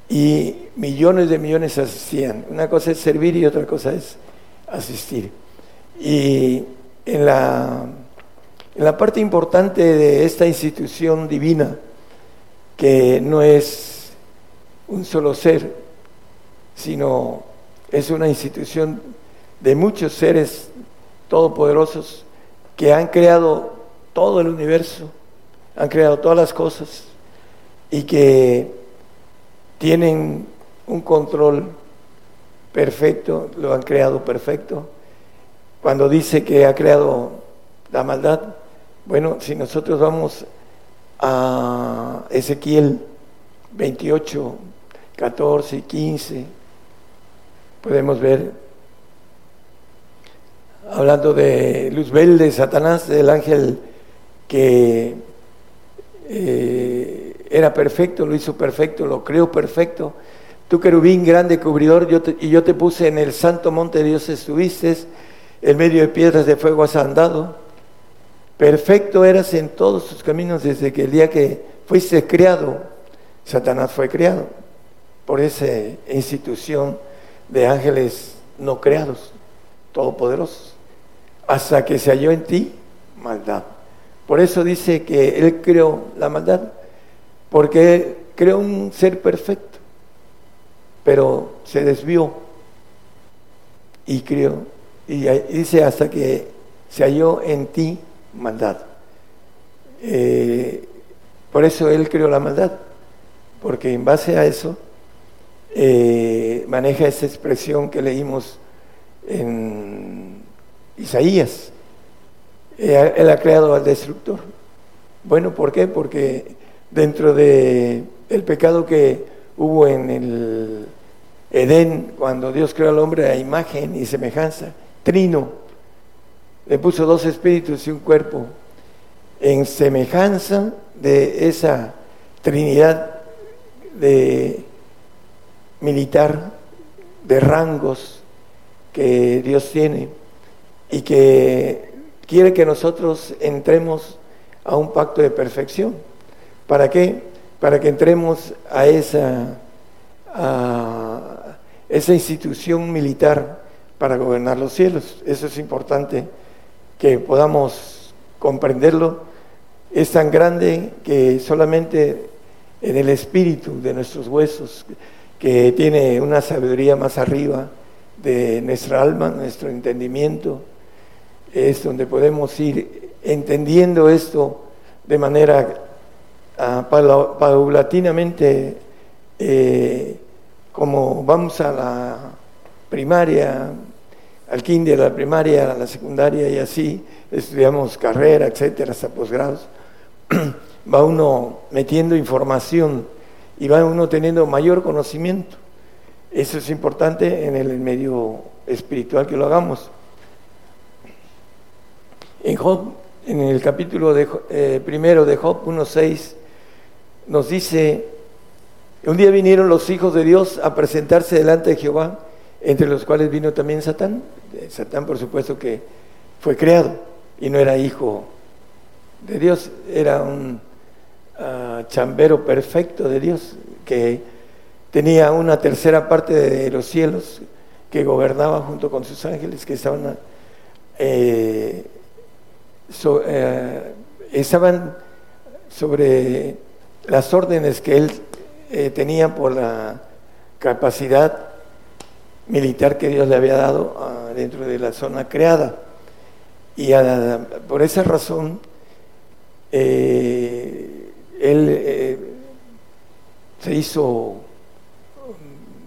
y millones de millones asistían. Una cosa es servir y otra cosa es asistir. Y en la, en la parte importante de esta institución divina, que no es un solo ser, sino es una institución de muchos seres todopoderosos que han creado todo el universo, han creado todas las cosas y que tienen un control perfecto, lo han creado perfecto. Cuando dice que ha creado la maldad, bueno, si nosotros vamos a Ezequiel 28, 14 y 15, podemos ver, hablando de Luzbel, de Satanás, del ángel que eh, era perfecto, lo hizo perfecto, lo creó perfecto. Tú, querubín grande cubridor, y yo te puse en el santo monte de Dios estuviste, en medio de piedras de fuego has andado. Perfecto eras en todos tus caminos desde que el día que fuiste creado, Satanás fue creado por esa institución de ángeles no creados, todopoderosos, hasta que se halló en ti maldad. Por eso dice que Él creó la maldad, porque creó un ser perfecto, pero se desvió y creó, y dice hasta que se halló en ti maldad. Eh, por eso Él creó la maldad, porque en base a eso eh, maneja esa expresión que leímos en Isaías. Eh, él ha creado al destructor. Bueno, ¿por qué? Porque dentro de el pecado que hubo en el Edén, cuando Dios creó al hombre a imagen y semejanza, trino, le puso dos espíritus y un cuerpo, en semejanza de esa Trinidad de militar de rangos que Dios tiene y que quiere que nosotros entremos a un pacto de perfección. ¿Para qué? Para que entremos a esa, a esa institución militar para gobernar los cielos. Eso es importante que podamos comprenderlo. Es tan grande que solamente en el espíritu de nuestros huesos, que tiene una sabiduría más arriba de nuestra alma, nuestro entendimiento, es donde podemos ir entendiendo esto de manera uh, paulatinamente, eh, como vamos a la primaria, al kinder, a la primaria, a la secundaria y así, estudiamos carrera, etcétera, hasta posgrados, va uno metiendo información y va uno teniendo mayor conocimiento. Eso es importante en el medio espiritual que lo hagamos. En Job, en el capítulo eh, primero de Job 1.6, nos dice, un día vinieron los hijos de Dios a presentarse delante de Jehová, entre los cuales vino también Satán. Satán, por supuesto, que fue creado y no era hijo de Dios, era un chambero perfecto de Dios, que tenía una tercera parte de los cielos que gobernaba junto con sus ángeles que estaban, eh, eh, estaban sobre las órdenes que él eh, tenía por la capacidad militar que Dios le había dado ah, dentro de la zona creada. Y por esa razón, él eh, se hizo,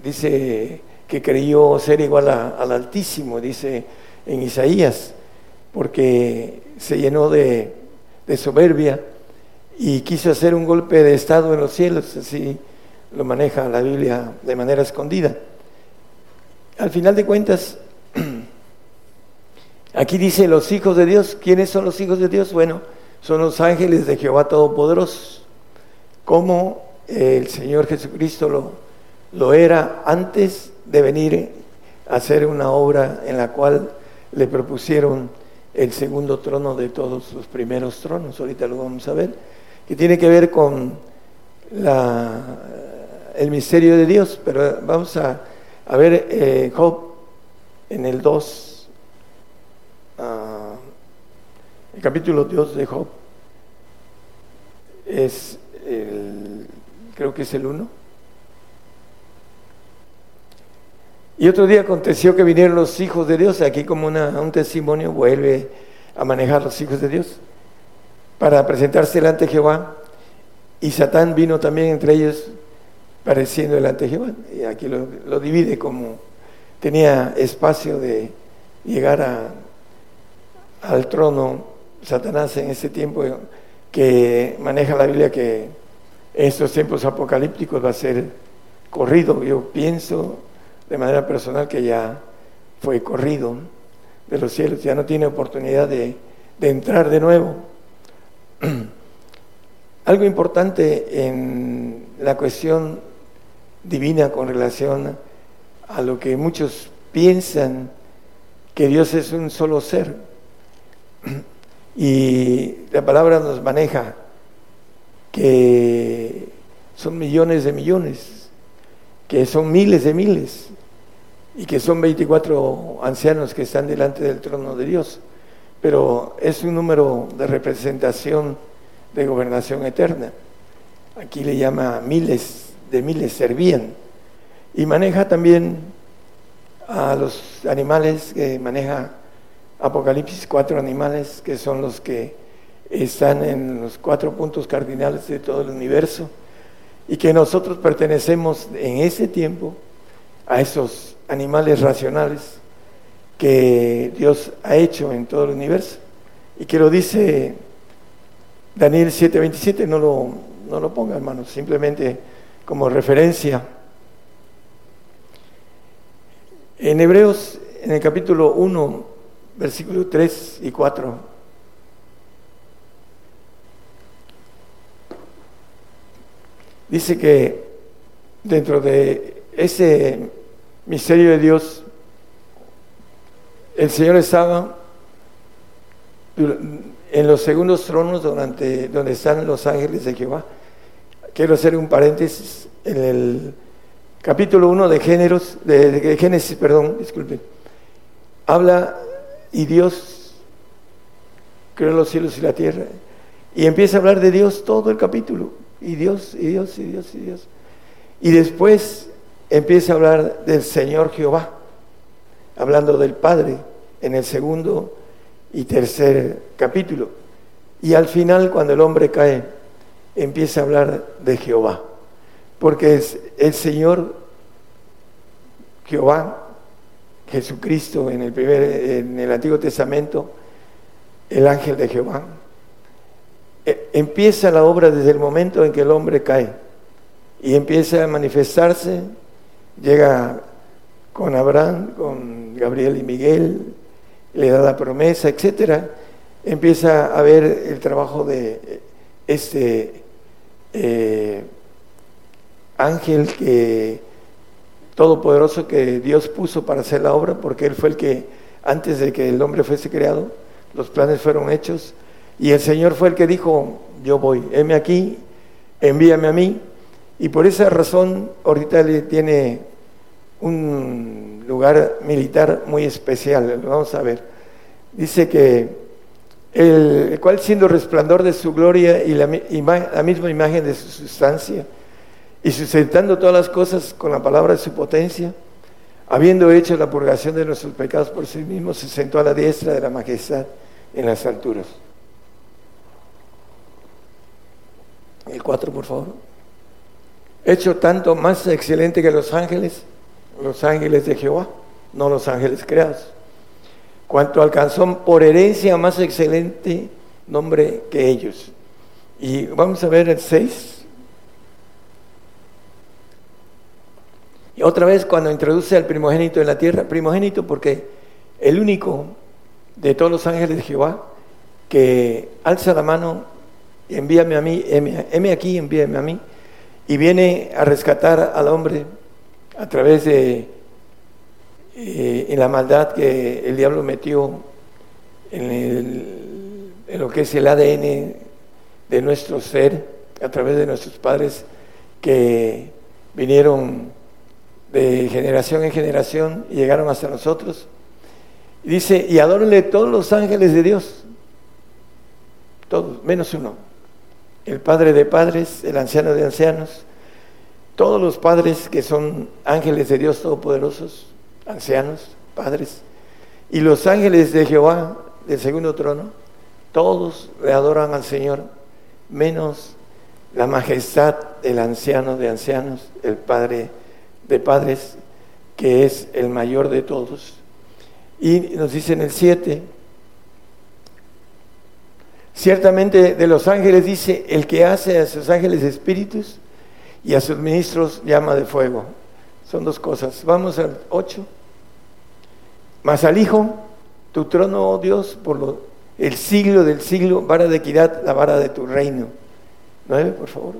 dice que creyó ser igual al Altísimo, dice en Isaías, porque se llenó de, soberbia y quiso hacer un golpe de Estado en los cielos, así lo maneja la Biblia de manera escondida. Al final de cuentas, aquí dice los hijos de Dios, ¿quiénes son los hijos de Dios? Bueno, son los ángeles de Jehová Todopoderoso como el Señor Jesucristo lo, lo era antes de venir a hacer una obra en la cual le propusieron el segundo trono de todos los primeros tronos, ahorita lo vamos a ver, que tiene que ver con el misterio de Dios, pero vamos a, ver eh, Job en el 2, ah, el capítulo 2 de Job, es creo que es el uno. Y otro día aconteció que vinieron los hijos de Dios, aquí como un testimonio vuelve a manejar los hijos de Dios, para presentarse delante de Jehová. Y Satán vino también entre ellos, pareciendo delante de Jehová. Y aquí lo, lo divide como tenía espacio de llegar a, al trono Satanás en ese tiempo que maneja la Biblia que estos tiempos apocalípticos va a ser corrido. Yo pienso de manera personal que ya fue corrido de los cielos, ya no tiene oportunidad de, de entrar de nuevo. Algo importante en la cuestión divina con relación a lo que muchos piensan que Dios es un solo ser. Y la palabra nos maneja que son millones de millones, que son miles de miles, y que son 24 ancianos que están delante del trono de Dios. Pero es un número de representación de gobernación eterna. Aquí le llama miles de miles servían. Y maneja también a los animales, que maneja Apocalipsis cuatro animales, que son los que están en los cuatro puntos cardinales de todo el universo, y que nosotros pertenecemos en ese tiempo a esos animales racionales que Dios ha hecho en todo el universo, y que lo dice Daniel 7:27 no lo, no lo ponga, hermanos, simplemente como referencia. En Hebreos, en el capítulo 1, versículo 3 y 4, dice que dentro de ese misterio de Dios, el Señor estaba en los segundos tronos durante, donde están los ángeles de Jehová. Quiero hacer un paréntesis en el capítulo 1 de, géneros, de, Génesis, perdón, disculpen. Habla y Dios creó los cielos y la tierra. Y empieza a hablar de Dios todo el capítulo. Y Dios, y Dios, y Dios, y Dios. Y después empieza a hablar del Señor Jehová, hablando del Padre en el segundo y tercer capítulo. Y al final, cuando el hombre cae, empieza a hablar de Jehová, porque es el Señor Jehová, Jesucristo en el, primer, en el Antiguo Testamento, el ángel de Jehová. E, empieza la obra desde el momento en que el hombre cae y empieza a manifestarse, llega con Abraham, con Gabriel y Miguel, le da la promesa, etcétera, empieza a ver el trabajo de este eh, ángel que todopoderoso que Dios puso para hacer la obra, porque él fue el que antes de que el hombre fuese creado, los planes fueron hechos y el Señor fue el que dijo, yo voy, heme aquí, envíame a mí. Y por esa razón ahorita le tiene un lugar militar muy especial. Vamos a ver. Dice que el cual siendo resplandor de su gloria y la, la misma imagen de su sustancia, y sustentando todas las cosas con la palabra de su potencia, habiendo hecho la purgación de nuestros pecados por sí mismo, se sentó a la diestra de la majestad en las alturas. El 4, por favor. Hecho tanto más excelente que los ángeles, los ángeles de Jehová, no los ángeles creados. Cuanto alcanzó por herencia más excelente nombre que ellos. Y vamos a ver el 6. Y otra vez cuando introduce al primogénito en la tierra, primogénito porque el único de todos los ángeles de Jehová que alza la mano, envíame a mí, heme aquí, envíame a mí, y viene a rescatar al hombre a través de eh, la maldad que el diablo metió en, lo que es el ADN de nuestro ser a través de nuestros padres que vinieron de generación en generación y llegaron hasta nosotros. Dice, y adórenle todos los ángeles de Dios, todos, menos uno, el Padre de padres, el anciano de ancianos, todos los padres que son ángeles de Dios todopoderosos, ancianos, padres, y los ángeles de Jehová del segundo trono, todos le adoran al Señor, menos la majestad del anciano de ancianos, el Padre de padres, que es el mayor de todos. Y nos dice en el 7, Ciertamente de los ángeles dice, el que hace a sus ángeles espíritus y a sus ministros llama de fuego. Son dos cosas. Vamos al 8. Más al Hijo, tu trono, oh Dios, por lo, el siglo del siglo, vara de equidad, la vara de tu reino. 9, por favor.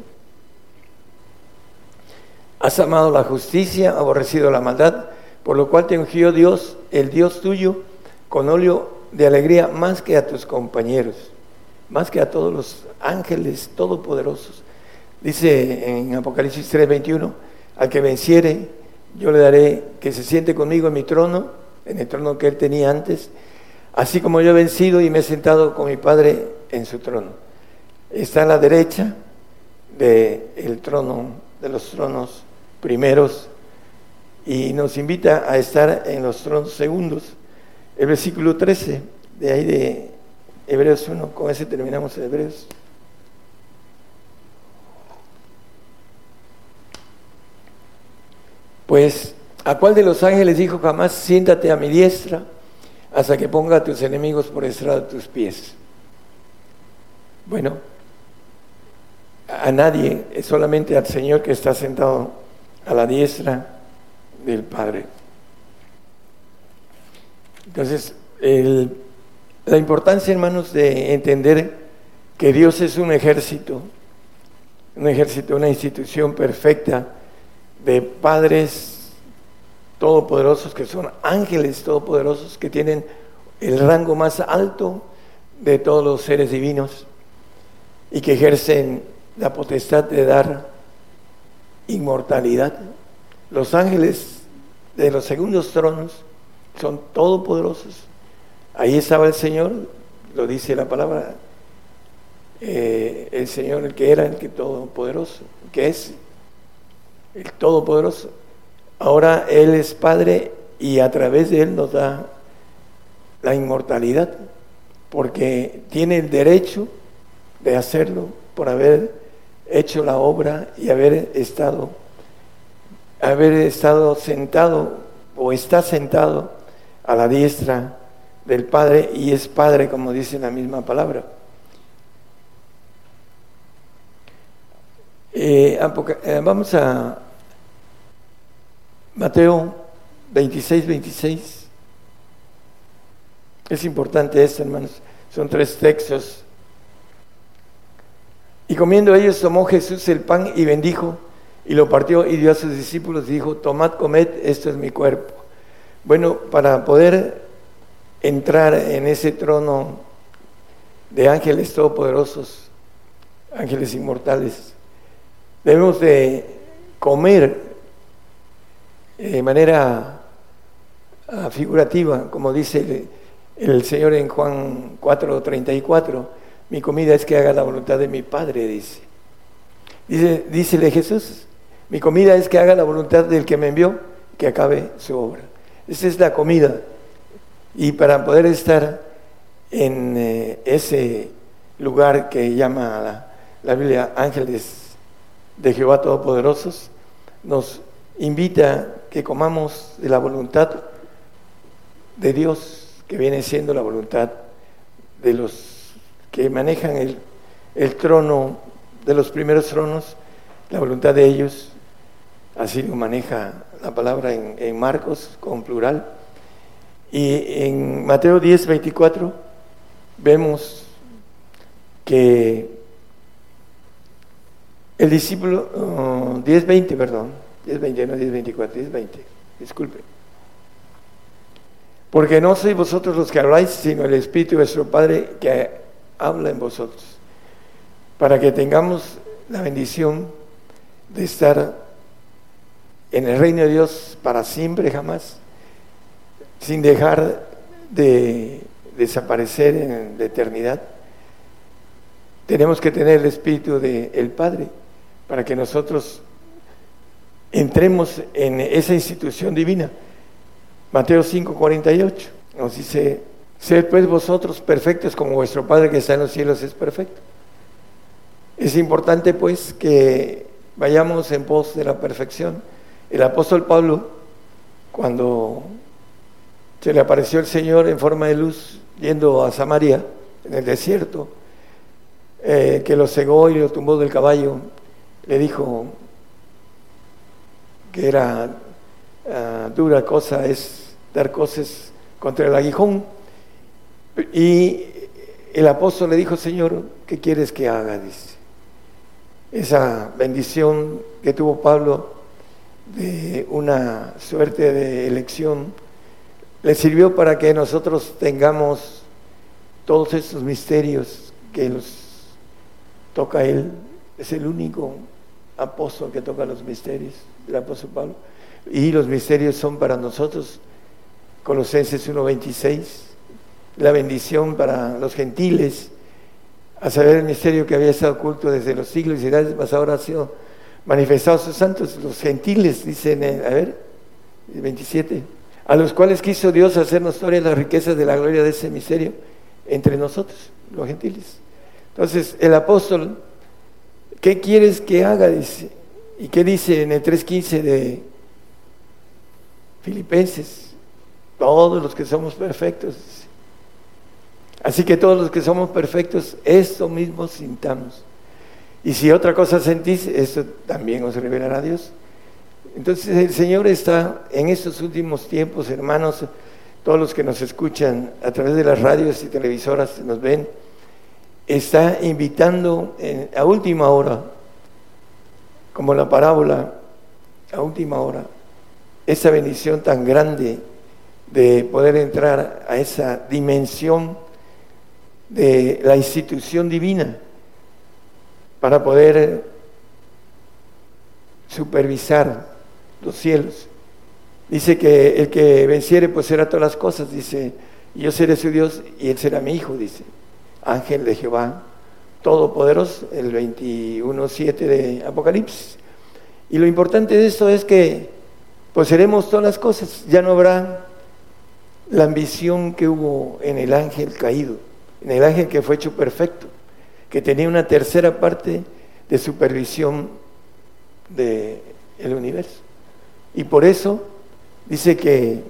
Has amado la justicia, aborrecido la maldad, por lo cual te ungió Dios, el Dios tuyo, con óleo de alegría más que a tus compañeros, más que a todos los ángeles todopoderosos. Dice en Apocalipsis 3:21, al que venciere, yo le daré que se siente conmigo en mi trono, en el trono que él tenía antes, así como yo he vencido y me he sentado con mi Padre en su trono. Está a la derecha del trono, de los tronos primeros, y nos invita a estar en los tronos segundos. El versículo 13, de ahí de Hebreos 1, con ese terminamos Hebreos. Pues, ¿a cuál de los ángeles dijo jamás, siéntate a mi diestra hasta que ponga a tus enemigos por estrado de tus pies? Bueno, a nadie, es solamente al Señor que está sentado a la diestra del Padre. Entonces, la importancia, hermanos, de entender que Dios es un ejército, un ejército, una institución perfecta de padres todopoderosos que son ángeles todopoderosos que tienen el rango más alto de todos los seres divinos y que ejercen la potestad de dar inmortalidad. Los ángeles de los segundos tronos son todopoderosos. Ahí estaba el Señor, lo dice la palabra, eh, el Señor el que era, el que todopoderoso, que es el todopoderoso. Ahora Él es Padre y a través de Él nos da la inmortalidad, porque tiene el derecho de hacerlo por haber hecho la obra y haber estado haber estado sentado o está sentado a la diestra del Padre y es Padre como dice la misma palabra. Eh, eh, vamos a Mateo 26, 26. Es importante esto, hermanos. Son tres textos. Y comiendo ellos tomó Jesús el pan y bendijo y lo partió y dio a sus discípulos y dijo, tomad, comed, esto es mi cuerpo. Bueno, para poder entrar en ese trono de ángeles todopoderosos, ángeles inmortales, debemos de comer de manera ah, figurativa, como dice el, el Señor en Juan 4:34, mi comida es que haga la voluntad de mi Padre, dice. Dice, dícele Jesús, mi comida es que haga la voluntad del que me envió, que acabe su obra. Esa es la comida. Y para poder estar en eh, ese lugar que llama la, la Biblia ángeles de Jehová Todopoderosos, nos invita que comamos de la voluntad de Dios, que viene siendo la voluntad de los que manejan el, el trono, de los primeros tronos, la voluntad de ellos, así lo maneja la palabra en, Marcos con plural. Y en Mateo 10, 24 vemos que el discípulo, 10, 20, perdón, 10, 20, no 10, 24, 10, 20, disculpe. Porque no sois vosotros los que habláis, sino el Espíritu de vuestro Padre que habla en vosotros, para que tengamos la bendición de estar en el reino de Dios para siempre, jamás, sin dejar de desaparecer en la eternidad. Tenemos que tener el Espíritu del Padre para que nosotros entremos en esa institución divina. Mateo 5, 48 nos dice, sed pues vosotros perfectos como vuestro Padre que está en los cielos es perfecto. Es importante pues que vayamos en pos de la perfección el apóstol Pablo, cuando se le apareció el Señor en forma de luz yendo a Samaria, en el desierto, eh, que lo cegó y lo tumbó del caballo, le dijo que era ah, dura cosa es dar cosas contra el aguijón. Y el apóstol le dijo, Señor, ¿qué quieres que haga? Dice. Esa bendición que tuvo Pablo de una suerte de elección le sirvió para que nosotros tengamos todos estos misterios que los toca él. Es el único apóstol que toca los misterios, el apóstol Pablo. Y los misterios son para nosotros, Colosenses 1.26, la bendición para los gentiles, a saber el misterio que había estado oculto desde los siglos y edades, más ahora ha sido manifestado a sus santos, los gentiles, dicen, a ver, 27, a los cuales quiso Dios hacer notorias las riquezas de la gloria de ese misterio entre nosotros, los gentiles. Entonces, el apóstol, ¿qué quieres que haga? Dice, ¿y qué dice en el 3.15 de Filipenses? Todos los que somos perfectos. Así que todos los que somos perfectos, esto mismo sintamos. Y si otra cosa sentís, eso también os revelará Dios. Entonces el Señor está en estos últimos tiempos, hermanos, todos los que nos escuchan a través de las radios y televisoras, nos ven, está invitando a última hora, como la parábola, a última hora, esa bendición tan grande de poder entrar a esa dimensión de la institución divina para poder supervisar los cielos. Dice que el que venciere pues será todas las cosas, dice, yo seré su Dios y él será mi hijo, dice, ángel de Jehová, todopoderoso, el 21.7 de Apocalipsis. Y lo importante de esto es que pues seremos todas las cosas, ya no habrá la ambición que hubo en el ángel caído, en el ángel que fue hecho perfecto, que tenía una tercera parte de supervisión del el universo. Y por eso dice que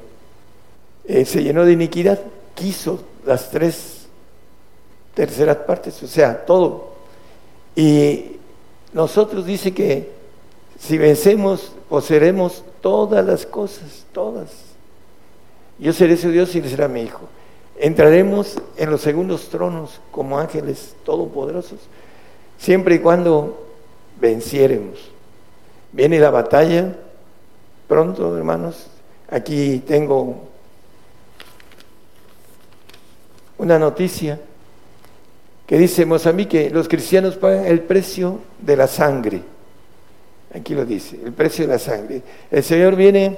eh, se llenó de iniquidad, quiso las tres terceras partes, o sea, todo. Y nosotros dice que si vencemos, poseeremos todas las cosas, todas. Yo seré su Dios y él será mi hijo. Entraremos en los segundos tronos como ángeles todopoderosos, siempre y cuando venciéremos. Viene la batalla, pronto, hermanos. Aquí tengo una noticia que dice Mozambique, los cristianos pagan el precio de la sangre. Aquí lo dice, el precio de la sangre. El Señor viene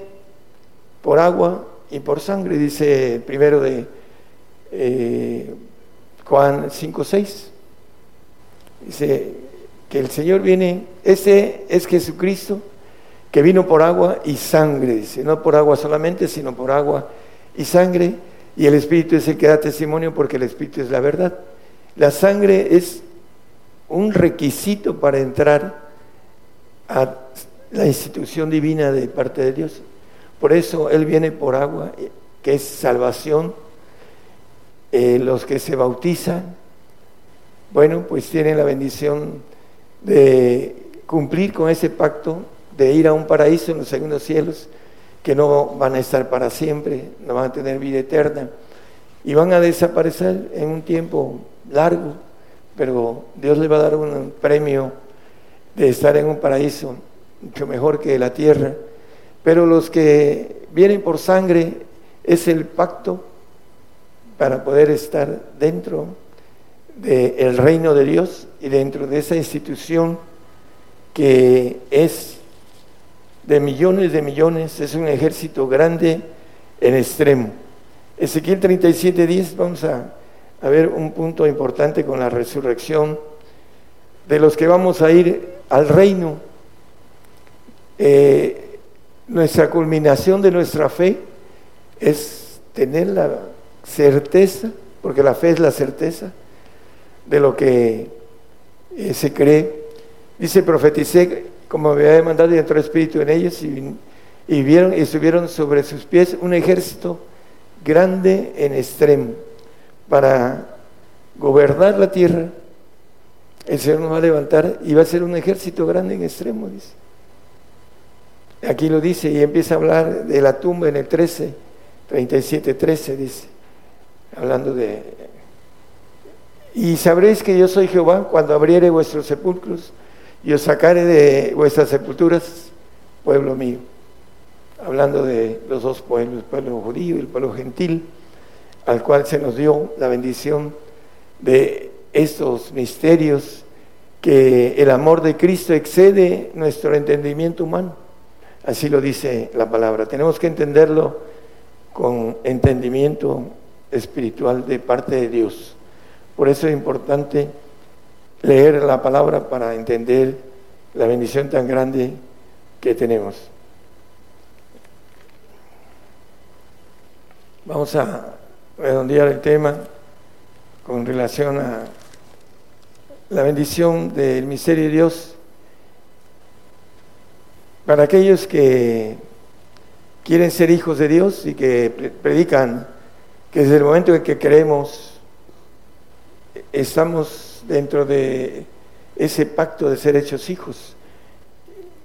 por agua y por sangre, dice primero de eh, Juan 5.6. Dice que el Señor viene, ese es Jesucristo que vino por agua y sangre, dice, no por agua solamente, sino por agua y sangre, y el Espíritu es el que da testimonio porque el Espíritu es la verdad. La sangre es un requisito para entrar a la institución divina de parte de Dios. Por eso Él viene por agua, que es salvación. Eh, los que se bautizan, bueno, pues tienen la bendición de cumplir con ese pacto de ir a un paraíso en los segundos cielos, que no van a estar para siempre, no van a tener vida eterna, y van a desaparecer en un tiempo largo, pero Dios les va a dar un premio de estar en un paraíso mucho mejor que la tierra. Pero los que vienen por sangre es el pacto para poder estar dentro del reino de Dios y dentro de esa institución que es de millones de millones, es un ejército grande en extremo. Ezequiel 37, 10, vamos a, ver un punto importante con la resurrección de los que vamos a ir al reino. Eh, nuestra culminación de nuestra fe es tener la certeza, porque la fe es la certeza de lo que eh, se cree. Dice, profeticé como había mandado y entró espíritu en ellos y, vieron y subieron sobre sus pies un ejército grande en extremo para gobernar la tierra el Señor nos va a levantar y va a ser un ejército grande en extremo, dice. Aquí lo dice y empieza a hablar de la tumba en el 13, 37, 13, dice, hablando de... Y sabréis que yo soy Jehová cuando abriere vuestros sepulcros y os sacare de vuestras sepulturas, pueblo mío. Hablando de los dos pueblos, el pueblo judío y el pueblo gentil, al cual se nos dio la bendición de estos misterios que el amor de Cristo excede nuestro entendimiento humano. Así lo dice la palabra. Tenemos que entenderlo con entendimiento espiritual de parte de Dios. Por eso es importante leer la palabra para entender la bendición tan grande que tenemos. Vamos a redondear el tema con relación a la bendición del misterio de Dios para aquellos que quieren ser hijos de Dios y que predican que desde el momento en que creemos estamos dentro de ese pacto de ser hechos hijos.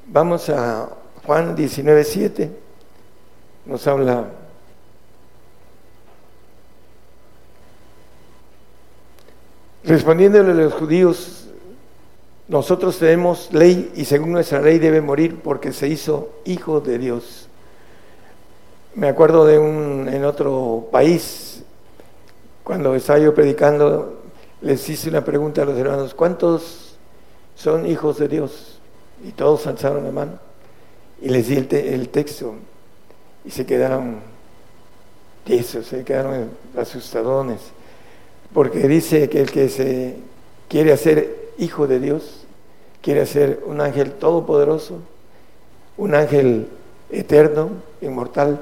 Vamos a Juan 19:7, nos habla Respondiéndole a los judíos, nosotros tenemos ley y según nuestra ley debe morir porque se hizo hijo de Dios. Me acuerdo de un en otro país, cuando estaba yo predicando, les hice una pregunta a los hermanos, ¿cuántos son hijos de Dios? Y todos alzaron la mano. Y les di el, texto y se quedaron tiesos, se quedaron asustadones porque dice que el que se quiere hacer hijo de Dios, quiere ser un ángel todopoderoso, un ángel eterno, inmortal,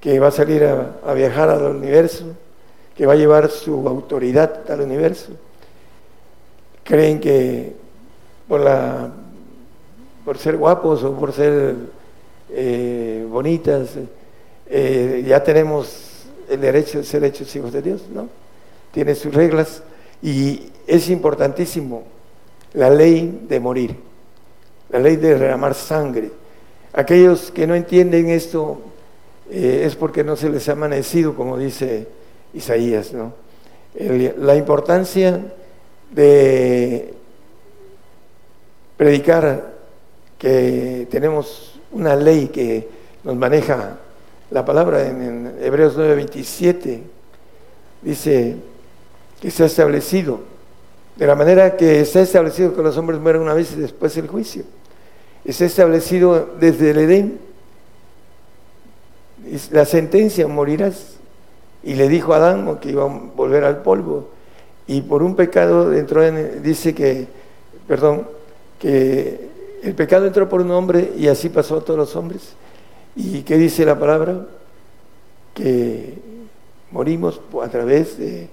que va a salir a, viajar al universo, que va a llevar su autoridad al universo. Creen que por, la, por ser guapos o por ser eh, bonitas, eh, ya tenemos el derecho de ser hechos hijos de Dios, ¿no? tiene sus reglas y es importantísimo la ley de morir, la ley de derramar sangre. Aquellos que no entienden esto eh, es porque no se les ha amanecido, como dice Isaías, ¿no? la importancia de predicar que tenemos una ley que nos maneja la palabra en, Hebreos 9:27, dice, que se ha establecido, de la manera que está establecido que los hombres mueren una vez y después el juicio. Está establecido desde el Edén. La sentencia, morirás. Y le dijo a Adán que iba a volver al polvo. Y por un pecado entró en, dice que, perdón, que el pecado entró por un hombre y así pasó a todos los hombres. ¿Y qué dice la palabra? Que morimos a través de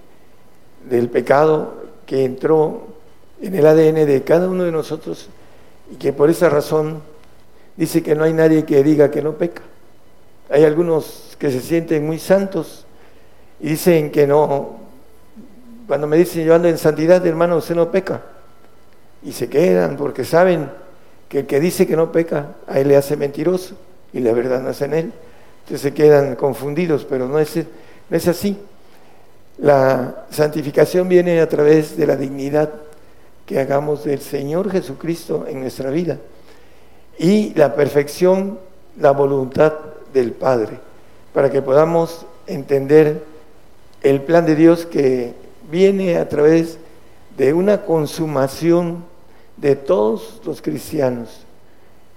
del pecado que entró en el ADN de cada uno de nosotros y que por esa razón dice que no hay nadie que diga que no peca. Hay algunos que se sienten muy santos y dicen que no, cuando me dicen yo ando en santidad, hermano, usted no peca. Y se quedan porque saben que el que dice que no peca, a él le hace mentiroso y la verdad no es en él. Entonces se quedan confundidos, pero no es, es así. La santificación viene a través de la dignidad que hagamos del Señor Jesucristo en nuestra vida y la perfección, la voluntad del Padre, para que podamos entender el plan de Dios que viene a través de una consumación de todos los cristianos.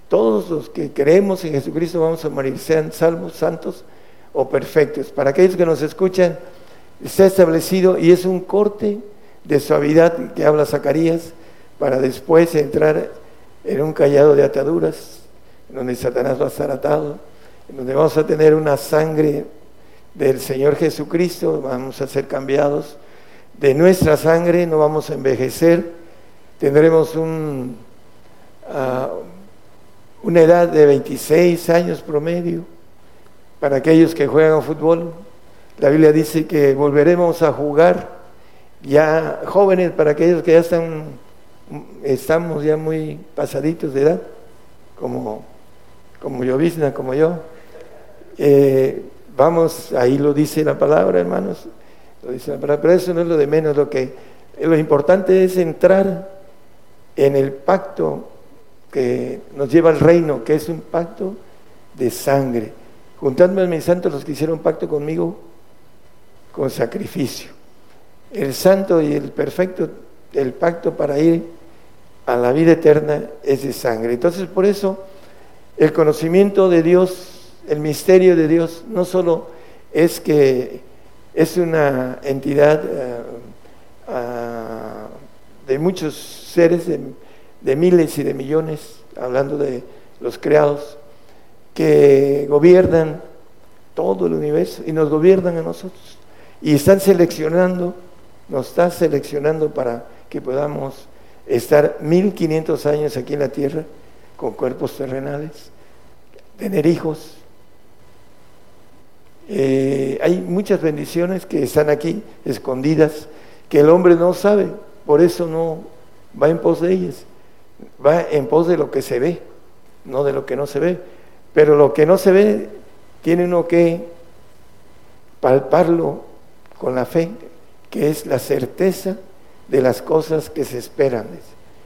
Todos los que creemos en Jesucristo vamos a morir, sean salvos, santos o perfectos. Para aquellos que nos escuchan, está establecido y es un corte de suavidad que habla Zacarías para después entrar en un callado de ataduras, en donde Satanás va a estar atado, en donde vamos a tener una sangre del Señor Jesucristo, vamos a ser cambiados. De nuestra sangre, no vamos a envejecer, tendremos un, ah, una edad de 26 años promedio para aquellos que juegan fútbol, la Biblia dice que volveremos a jugar ya jóvenes, para aquellos que ya están, estamos ya muy pasaditos de edad, como, como como yo. Eh, vamos, ahí lo dice la palabra, hermanos, lo dice la palabra, pero eso no es lo de menos, lo que lo importante es entrar en el pacto que nos lleva al reino, que es un pacto de sangre. Juntadme a mis santos los que hicieron pacto conmigo con sacrificio. El santo y el perfecto, el pacto para ir a la vida eterna es de sangre. Entonces, por eso, el conocimiento de Dios, el misterio de Dios, no solo es que es una entidad eh, ah, de muchos seres, de miles y de millones, hablando de los creados, que gobiernan todo el universo y nos gobiernan a nosotros. Y están seleccionando, nos está seleccionando para que podamos estar 1500 años aquí en la tierra con cuerpos terrenales, tener hijos. Eh, hay muchas bendiciones que están aquí escondidas, que el hombre no sabe, por eso no va en pos de ellas, va en pos de lo que se ve, no de lo que no se ve. Pero lo que no se ve, tiene uno que palparlo con la fe, que es la certeza de las cosas que se esperan.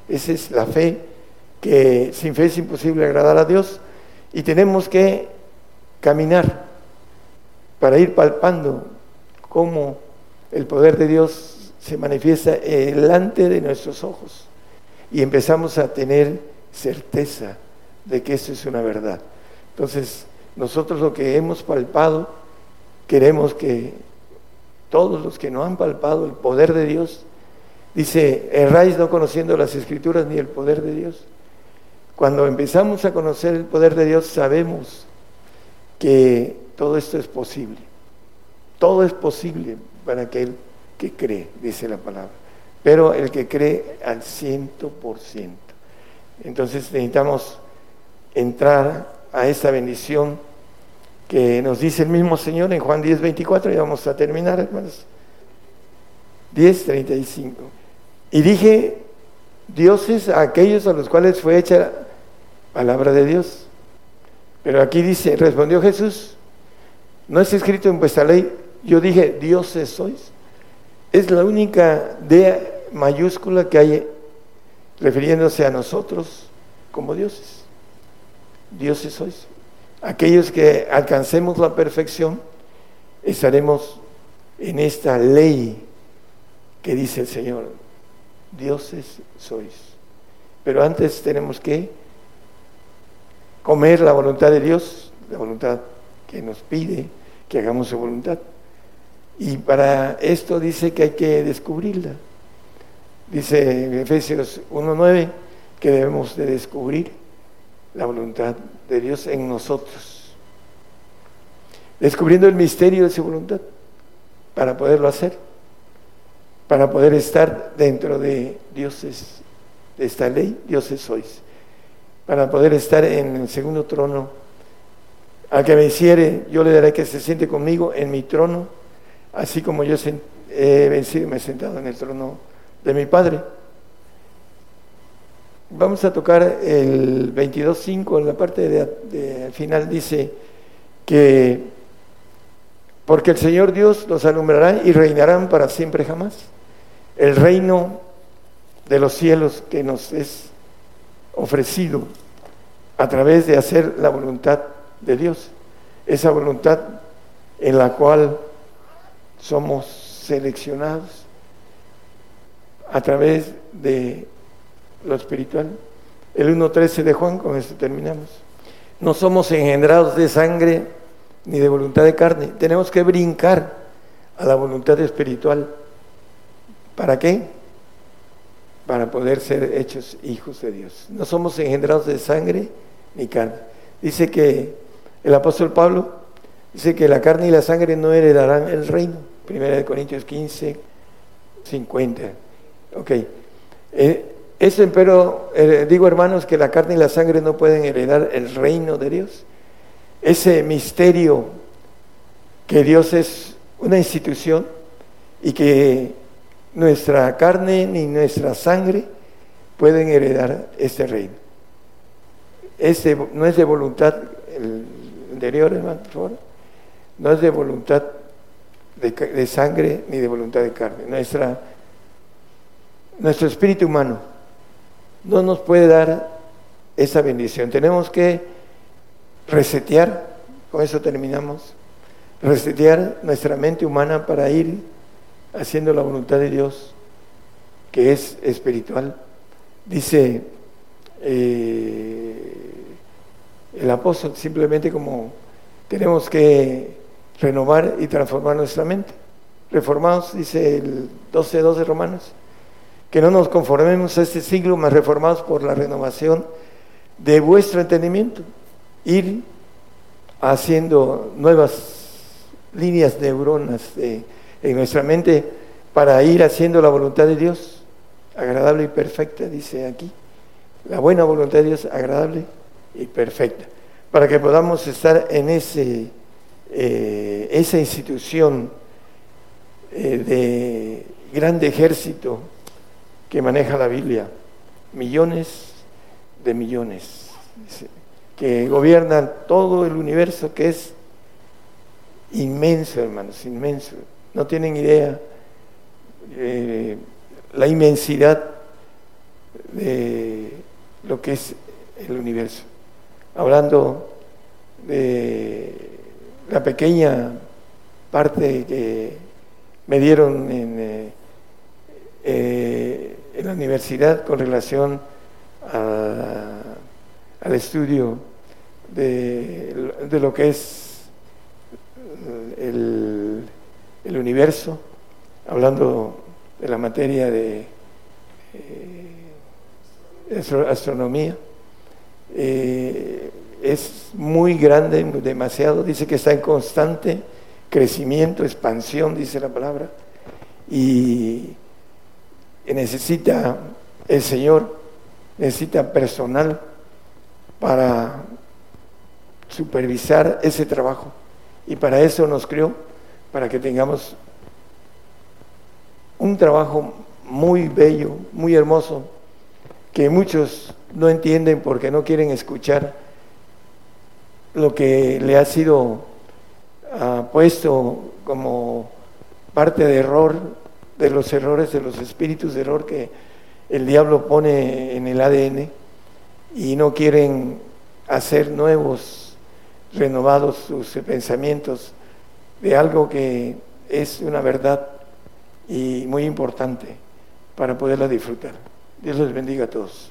Esa es la fe, que sin fe es imposible agradar a Dios y tenemos que caminar para ir palpando cómo el poder de Dios se manifiesta delante de nuestros ojos y empezamos a tener certeza de que eso es una verdad. Entonces, nosotros lo que hemos palpado, queremos que todos los que no han palpado el poder de Dios, dice, erráis no conociendo las escrituras ni el poder de Dios. Cuando empezamos a conocer el poder de Dios, sabemos que todo esto es posible. Todo es posible para aquel que cree, dice la palabra. Pero el que cree al ciento por ciento. Entonces necesitamos entrar a esa bendición que nos dice el mismo Señor en Juan 10, 24, y vamos a terminar, hermanos. 10, 35. Y dije, dioses a aquellos a los cuales fue hecha la palabra de Dios. Pero aquí dice, respondió Jesús, no es escrito en vuestra ley, yo dije, dioses sois. Es la única D mayúscula que hay refiriéndose a nosotros como dioses dioses sois. Aquellos que alcancemos la perfección, estaremos en esta ley que dice el Señor, dioses sois. Pero antes tenemos que comer la voluntad de Dios, la voluntad que nos pide que hagamos su voluntad. Y para esto dice que hay que descubrirla. Dice en Efesios 1.9 que debemos de descubrir la voluntad de Dios en nosotros, descubriendo el misterio de su voluntad para poderlo hacer, para poder estar dentro de dioses, de esta ley, dioses sois, para poder estar en el segundo trono. Al que me hiciere, yo le daré que se siente conmigo en mi trono, así como yo he vencido y me he sentado en el trono de mi Padre. Vamos a tocar el 22.5, en la parte de, final dice que porque el Señor Dios los alumbrará y reinarán para siempre jamás. El reino de los cielos que nos es ofrecido a través de hacer la voluntad de Dios, esa voluntad en la cual somos seleccionados a través de lo espiritual. El 1.13 de Juan, con esto terminamos. No somos engendrados de sangre ni de voluntad de carne. Tenemos que brincar a la voluntad espiritual. ¿Para qué? Para poder ser hechos hijos de Dios. No somos engendrados de sangre ni carne. Dice que el apóstol Pablo dice que la carne y la sangre no heredarán el reino. Primera de Corintios 15, 50. Ok. Eh, pero eh, digo hermanos que la carne y la sangre no pueden heredar el reino de Dios. Ese misterio que Dios es una institución y que nuestra carne ni nuestra sangre pueden heredar este reino. Este no es de voluntad, el no es de voluntad de, de, sangre ni de voluntad de carne. Nuestra, nuestro espíritu humano no nos puede dar esa bendición. Tenemos que resetear, con eso terminamos, resetear nuestra mente humana para ir haciendo la voluntad de Dios, que es espiritual. Dice eh, el apóstol simplemente como tenemos que renovar y transformar nuestra mente. Reformados, dice el 12.2 de Romanos, que no nos conformemos a este siglo, más reformados por la renovación de vuestro entendimiento. Ir haciendo nuevas líneas neuronas de, en nuestra mente para ir haciendo la voluntad de Dios, agradable y perfecta, dice aquí. La buena voluntad de Dios, agradable y perfecta. Para que podamos estar en ese, eh, esa institución eh, de grande ejército que maneja la Biblia, millones de millones, que gobiernan todo el universo que es inmenso, hermanos, inmenso. No tienen idea eh, la inmensidad de lo que es el universo. Hablando de la pequeña parte que me dieron en, eh, eh, la universidad con relación al estudio de, de lo que es el, universo, hablando de la materia de, eh, astronomía. Eh, es muy grande, demasiado, dice que está en constante crecimiento, expansión, dice la palabra, y necesita el Señor, necesita personal para supervisar ese trabajo. Y para eso nos creó, para que tengamos un trabajo muy bello, muy hermoso, que muchos no entienden porque no quieren escuchar lo que le ha sido ah, puesto como parte de error, de los errores, de los espíritus de error que el diablo pone en el ADN y no quieren hacer nuevos renovados sus pensamientos de algo que es una verdad y muy importante para poderla disfrutar. Dios les bendiga a todos.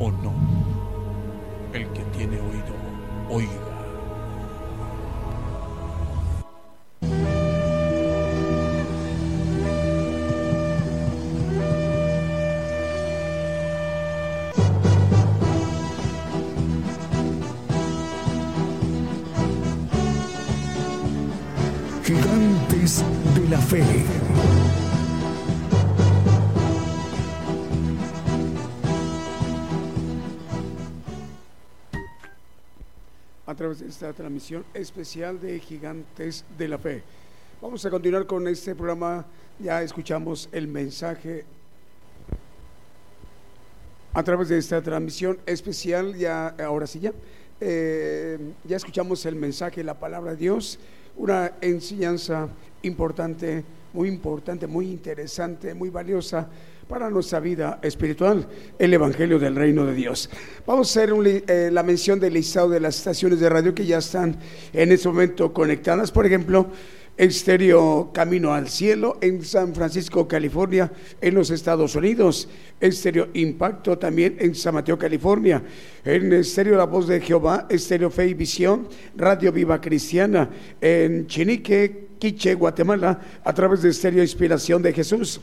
o no. El que tiene oído, oiga. A través de esta transmisión especial de Gigantes de la Fe. Vamos a continuar con este programa. Ya escuchamos el mensaje a través de esta transmisión especial. Ya, ahora sí, ya. Eh, ya escuchamos el mensaje, la palabra de Dios, una enseñanza importante, muy importante, muy interesante, muy valiosa para nuestra vida espiritual, el Evangelio del Reino de Dios. Vamos a hacer eh, la mención del listado de las estaciones de radio que ya están en este momento conectadas. Por ejemplo, Estéreo Camino al Cielo en San Francisco, California, en los Estados Unidos. Estéreo Impacto también en San Mateo, California. En Estéreo La Voz de Jehová, Estéreo Fe y Visión, Radio Viva Cristiana en Chinique, Quiche, Guatemala, a través de Estéreo Inspiración de Jesús.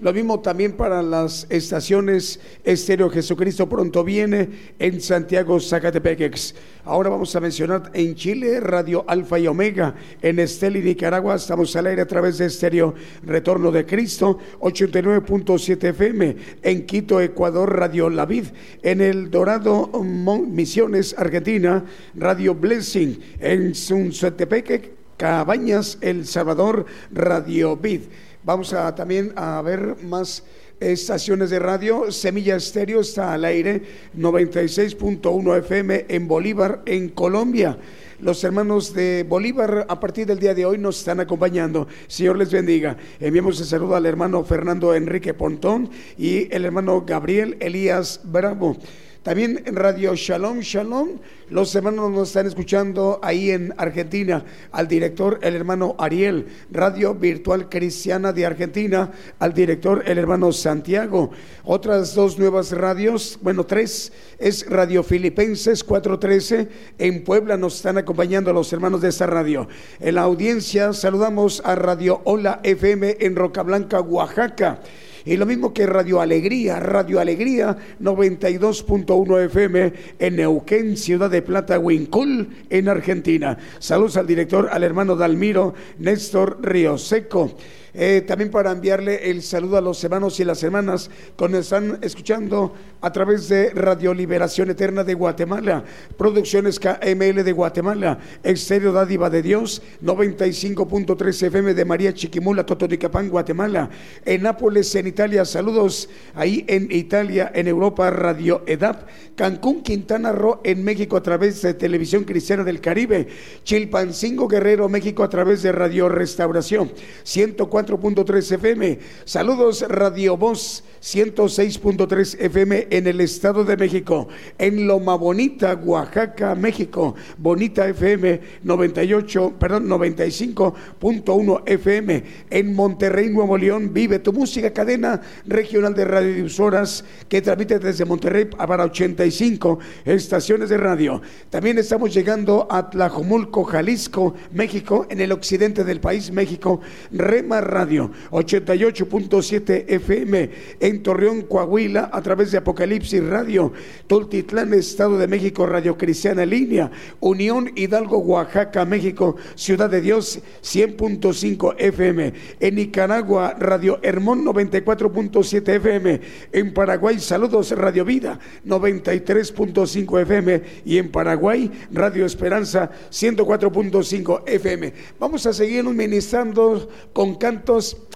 Lo mismo también para las estaciones Estéreo Jesucristo pronto viene en Santiago, Zacatepequex. Ahora vamos a mencionar en Chile Radio Alfa y Omega. En Estel y Nicaragua estamos al aire a través de Estéreo Retorno de Cristo 89.7 FM. En Quito, Ecuador, Radio La Vid. En El Dorado, Misiones, Argentina, Radio Blessing. En Sunzuetepeque, Cabañas, El Salvador, Radio Vid. Vamos a también a ver más estaciones de radio. Semilla Estéreo está al aire, 96.1 FM en Bolívar, en Colombia. Los hermanos de Bolívar a partir del día de hoy nos están acompañando. Señor les bendiga. Enviamos el saludo al hermano Fernando Enrique Pontón y el hermano Gabriel Elías Bravo. También en Radio Shalom Shalom, los hermanos nos están escuchando ahí en Argentina, al director el hermano Ariel, Radio Virtual Cristiana de Argentina, al director el hermano Santiago. Otras dos nuevas radios, bueno, tres, es Radio Filipenses 413, en Puebla nos están acompañando los hermanos de esta radio. En la audiencia saludamos a Radio Hola FM en Roca Blanca, Oaxaca. Y lo mismo que Radio Alegría, Radio Alegría 92.1 FM en Neuquén, Ciudad de Plata, Huincul, en Argentina. Saludos al director, al hermano Dalmiro, Néstor Seco. Eh, también para enviarle el saludo a los hermanos y las hermanas que nos están escuchando a través de Radio Liberación Eterna de Guatemala, Producciones KML de Guatemala, Exterior Dádiva de Dios, 95.3 FM de María Chiquimula, Totonicapán, Guatemala, en Nápoles, en Italia, saludos ahí en Italia, en Europa, Radio EDAP, Cancún, Quintana Roo, en México a través de Televisión Cristiana del Caribe, Chilpancingo, Guerrero, México a través de Radio Restauración, 104 4.3 FM. Saludos Radio Voz 106.3 FM en el Estado de México. En Loma Bonita, Oaxaca, México. Bonita FM 98, perdón, 95.1 FM. En Monterrey, Nuevo León, vive tu música cadena regional de radiodifusoras que transmite desde Monterrey para 85 estaciones de radio. También estamos llegando a Tlajomulco, Jalisco, México, en el occidente del país, México. Rema Radio 88.7 FM en Torreón, Coahuila a través de Apocalipsis Radio, Toltitlán, Estado de México, Radio Cristiana línea, Unión Hidalgo, Oaxaca, México, Ciudad de Dios 100.5 FM, en Nicaragua Radio Hermón 94.7 FM, en Paraguay Saludos Radio Vida 93.5 FM y en Paraguay Radio Esperanza 104.5 FM. Vamos a seguir ministrando con canto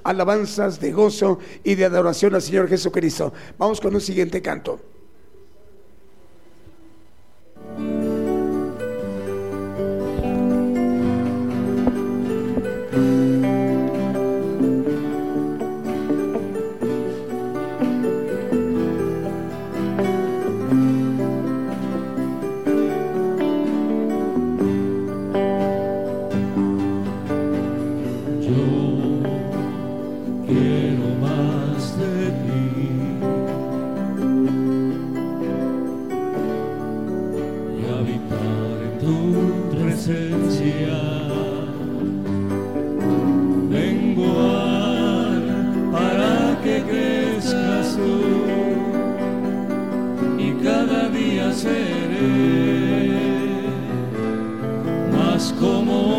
alabanzas de gozo y de adoración al Señor Jesucristo. Vamos con un siguiente canto. como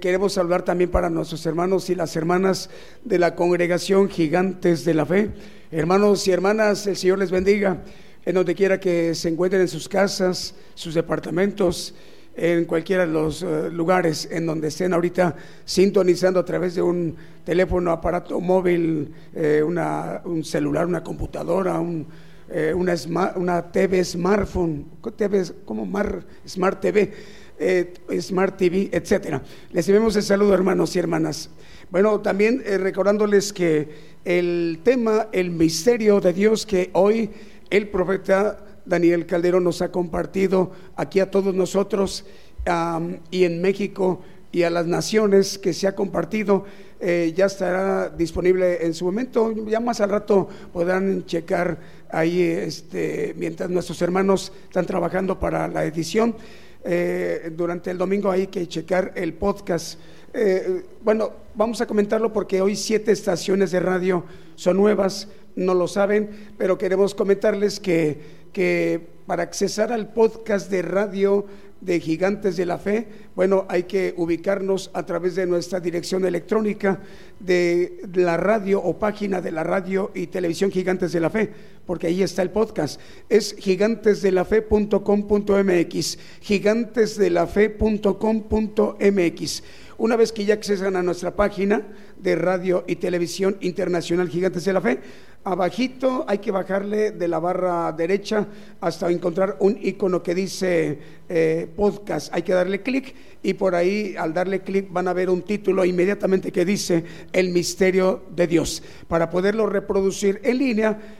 queremos hablar también para nuestros hermanos y las hermanas de la congregación Gigantes de la Fe. Hermanos y hermanas, el Señor les bendiga en donde quiera que se encuentren en sus casas, sus departamentos, en cualquiera de los eh, lugares en donde estén ahorita sintonizando a través de un teléfono, aparato móvil, eh, un celular, una computadora, una, una TV smartphone, TV, como Smart TV eh, Smart TV, etcétera. Les enviamos el saludo, hermanos y hermanas. Bueno, también eh, recordándoles que el tema, el misterio de Dios que hoy el profeta Daniel Calderón nos ha compartido aquí a todos nosotros y en México y a las naciones que se ha compartido. Eh, ya estará disponible en su momento. Ya más al rato podrán checar ahí, este, mientras nuestros hermanos están trabajando para la edición. Eh, durante el domingo hay que checar el podcast. Eh, bueno, vamos a comentarlo porque hoy siete estaciones de radio son nuevas, no lo saben, pero queremos comentarles que, que para accesar al podcast de radio de Gigantes de la Fe, bueno, hay que ubicarnos a través de nuestra dirección electrónica de la radio o página de la radio y televisión Gigantes de la Fe, porque ahí está el podcast. Es gigantesdelafe.com.mx, gigantesdelafe.com.mx. Una vez que ya accesan a nuestra página de radio y televisión internacional Gigantes de la Fe, abajito hay que bajarle de la barra derecha hasta encontrar un icono que dice eh, podcast. Hay que darle clic y por ahí al darle clic van a ver un título inmediatamente que dice El misterio de Dios. Para poderlo reproducir en línea,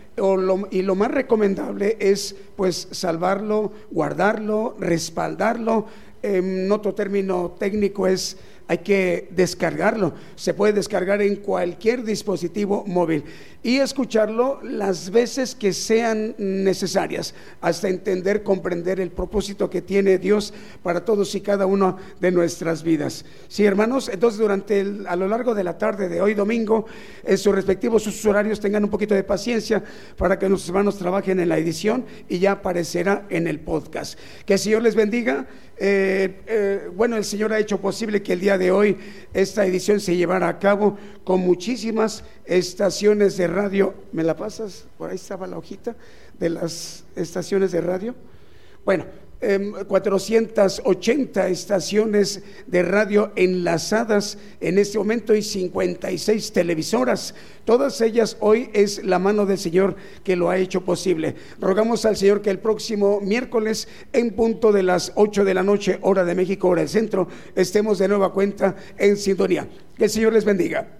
y lo más recomendable es pues salvarlo, guardarlo, respaldarlo. En otro término técnico es hay que descargarlo. Se puede descargar en cualquier dispositivo móvil y escucharlo las veces que sean necesarias hasta entender, comprender el propósito que tiene Dios para todos y cada uno de nuestras vidas. Sí, hermanos, entonces durante a lo largo de la tarde de hoy domingo, en sus respectivos horarios tengan un poquito de paciencia para que nuestros hermanos trabajen en la edición y ya aparecerá en el podcast. Que el Señor les bendiga. Eh, eh, bueno, el Señor ha hecho posible que el día de hoy esta edición se llevara a cabo con muchísimas estaciones de radio. ¿Me la pasas? Por ahí estaba la hojita de las estaciones de radio. Bueno, 480 em, estaciones de radio enlazadas en este momento y 56 televisoras. Todas ellas hoy es la mano del Señor que lo ha hecho posible. Rogamos al Señor que el próximo miércoles en punto de las 8 de la noche, hora de México, hora del centro, estemos de nueva cuenta en sintonía. Que el Señor les bendiga.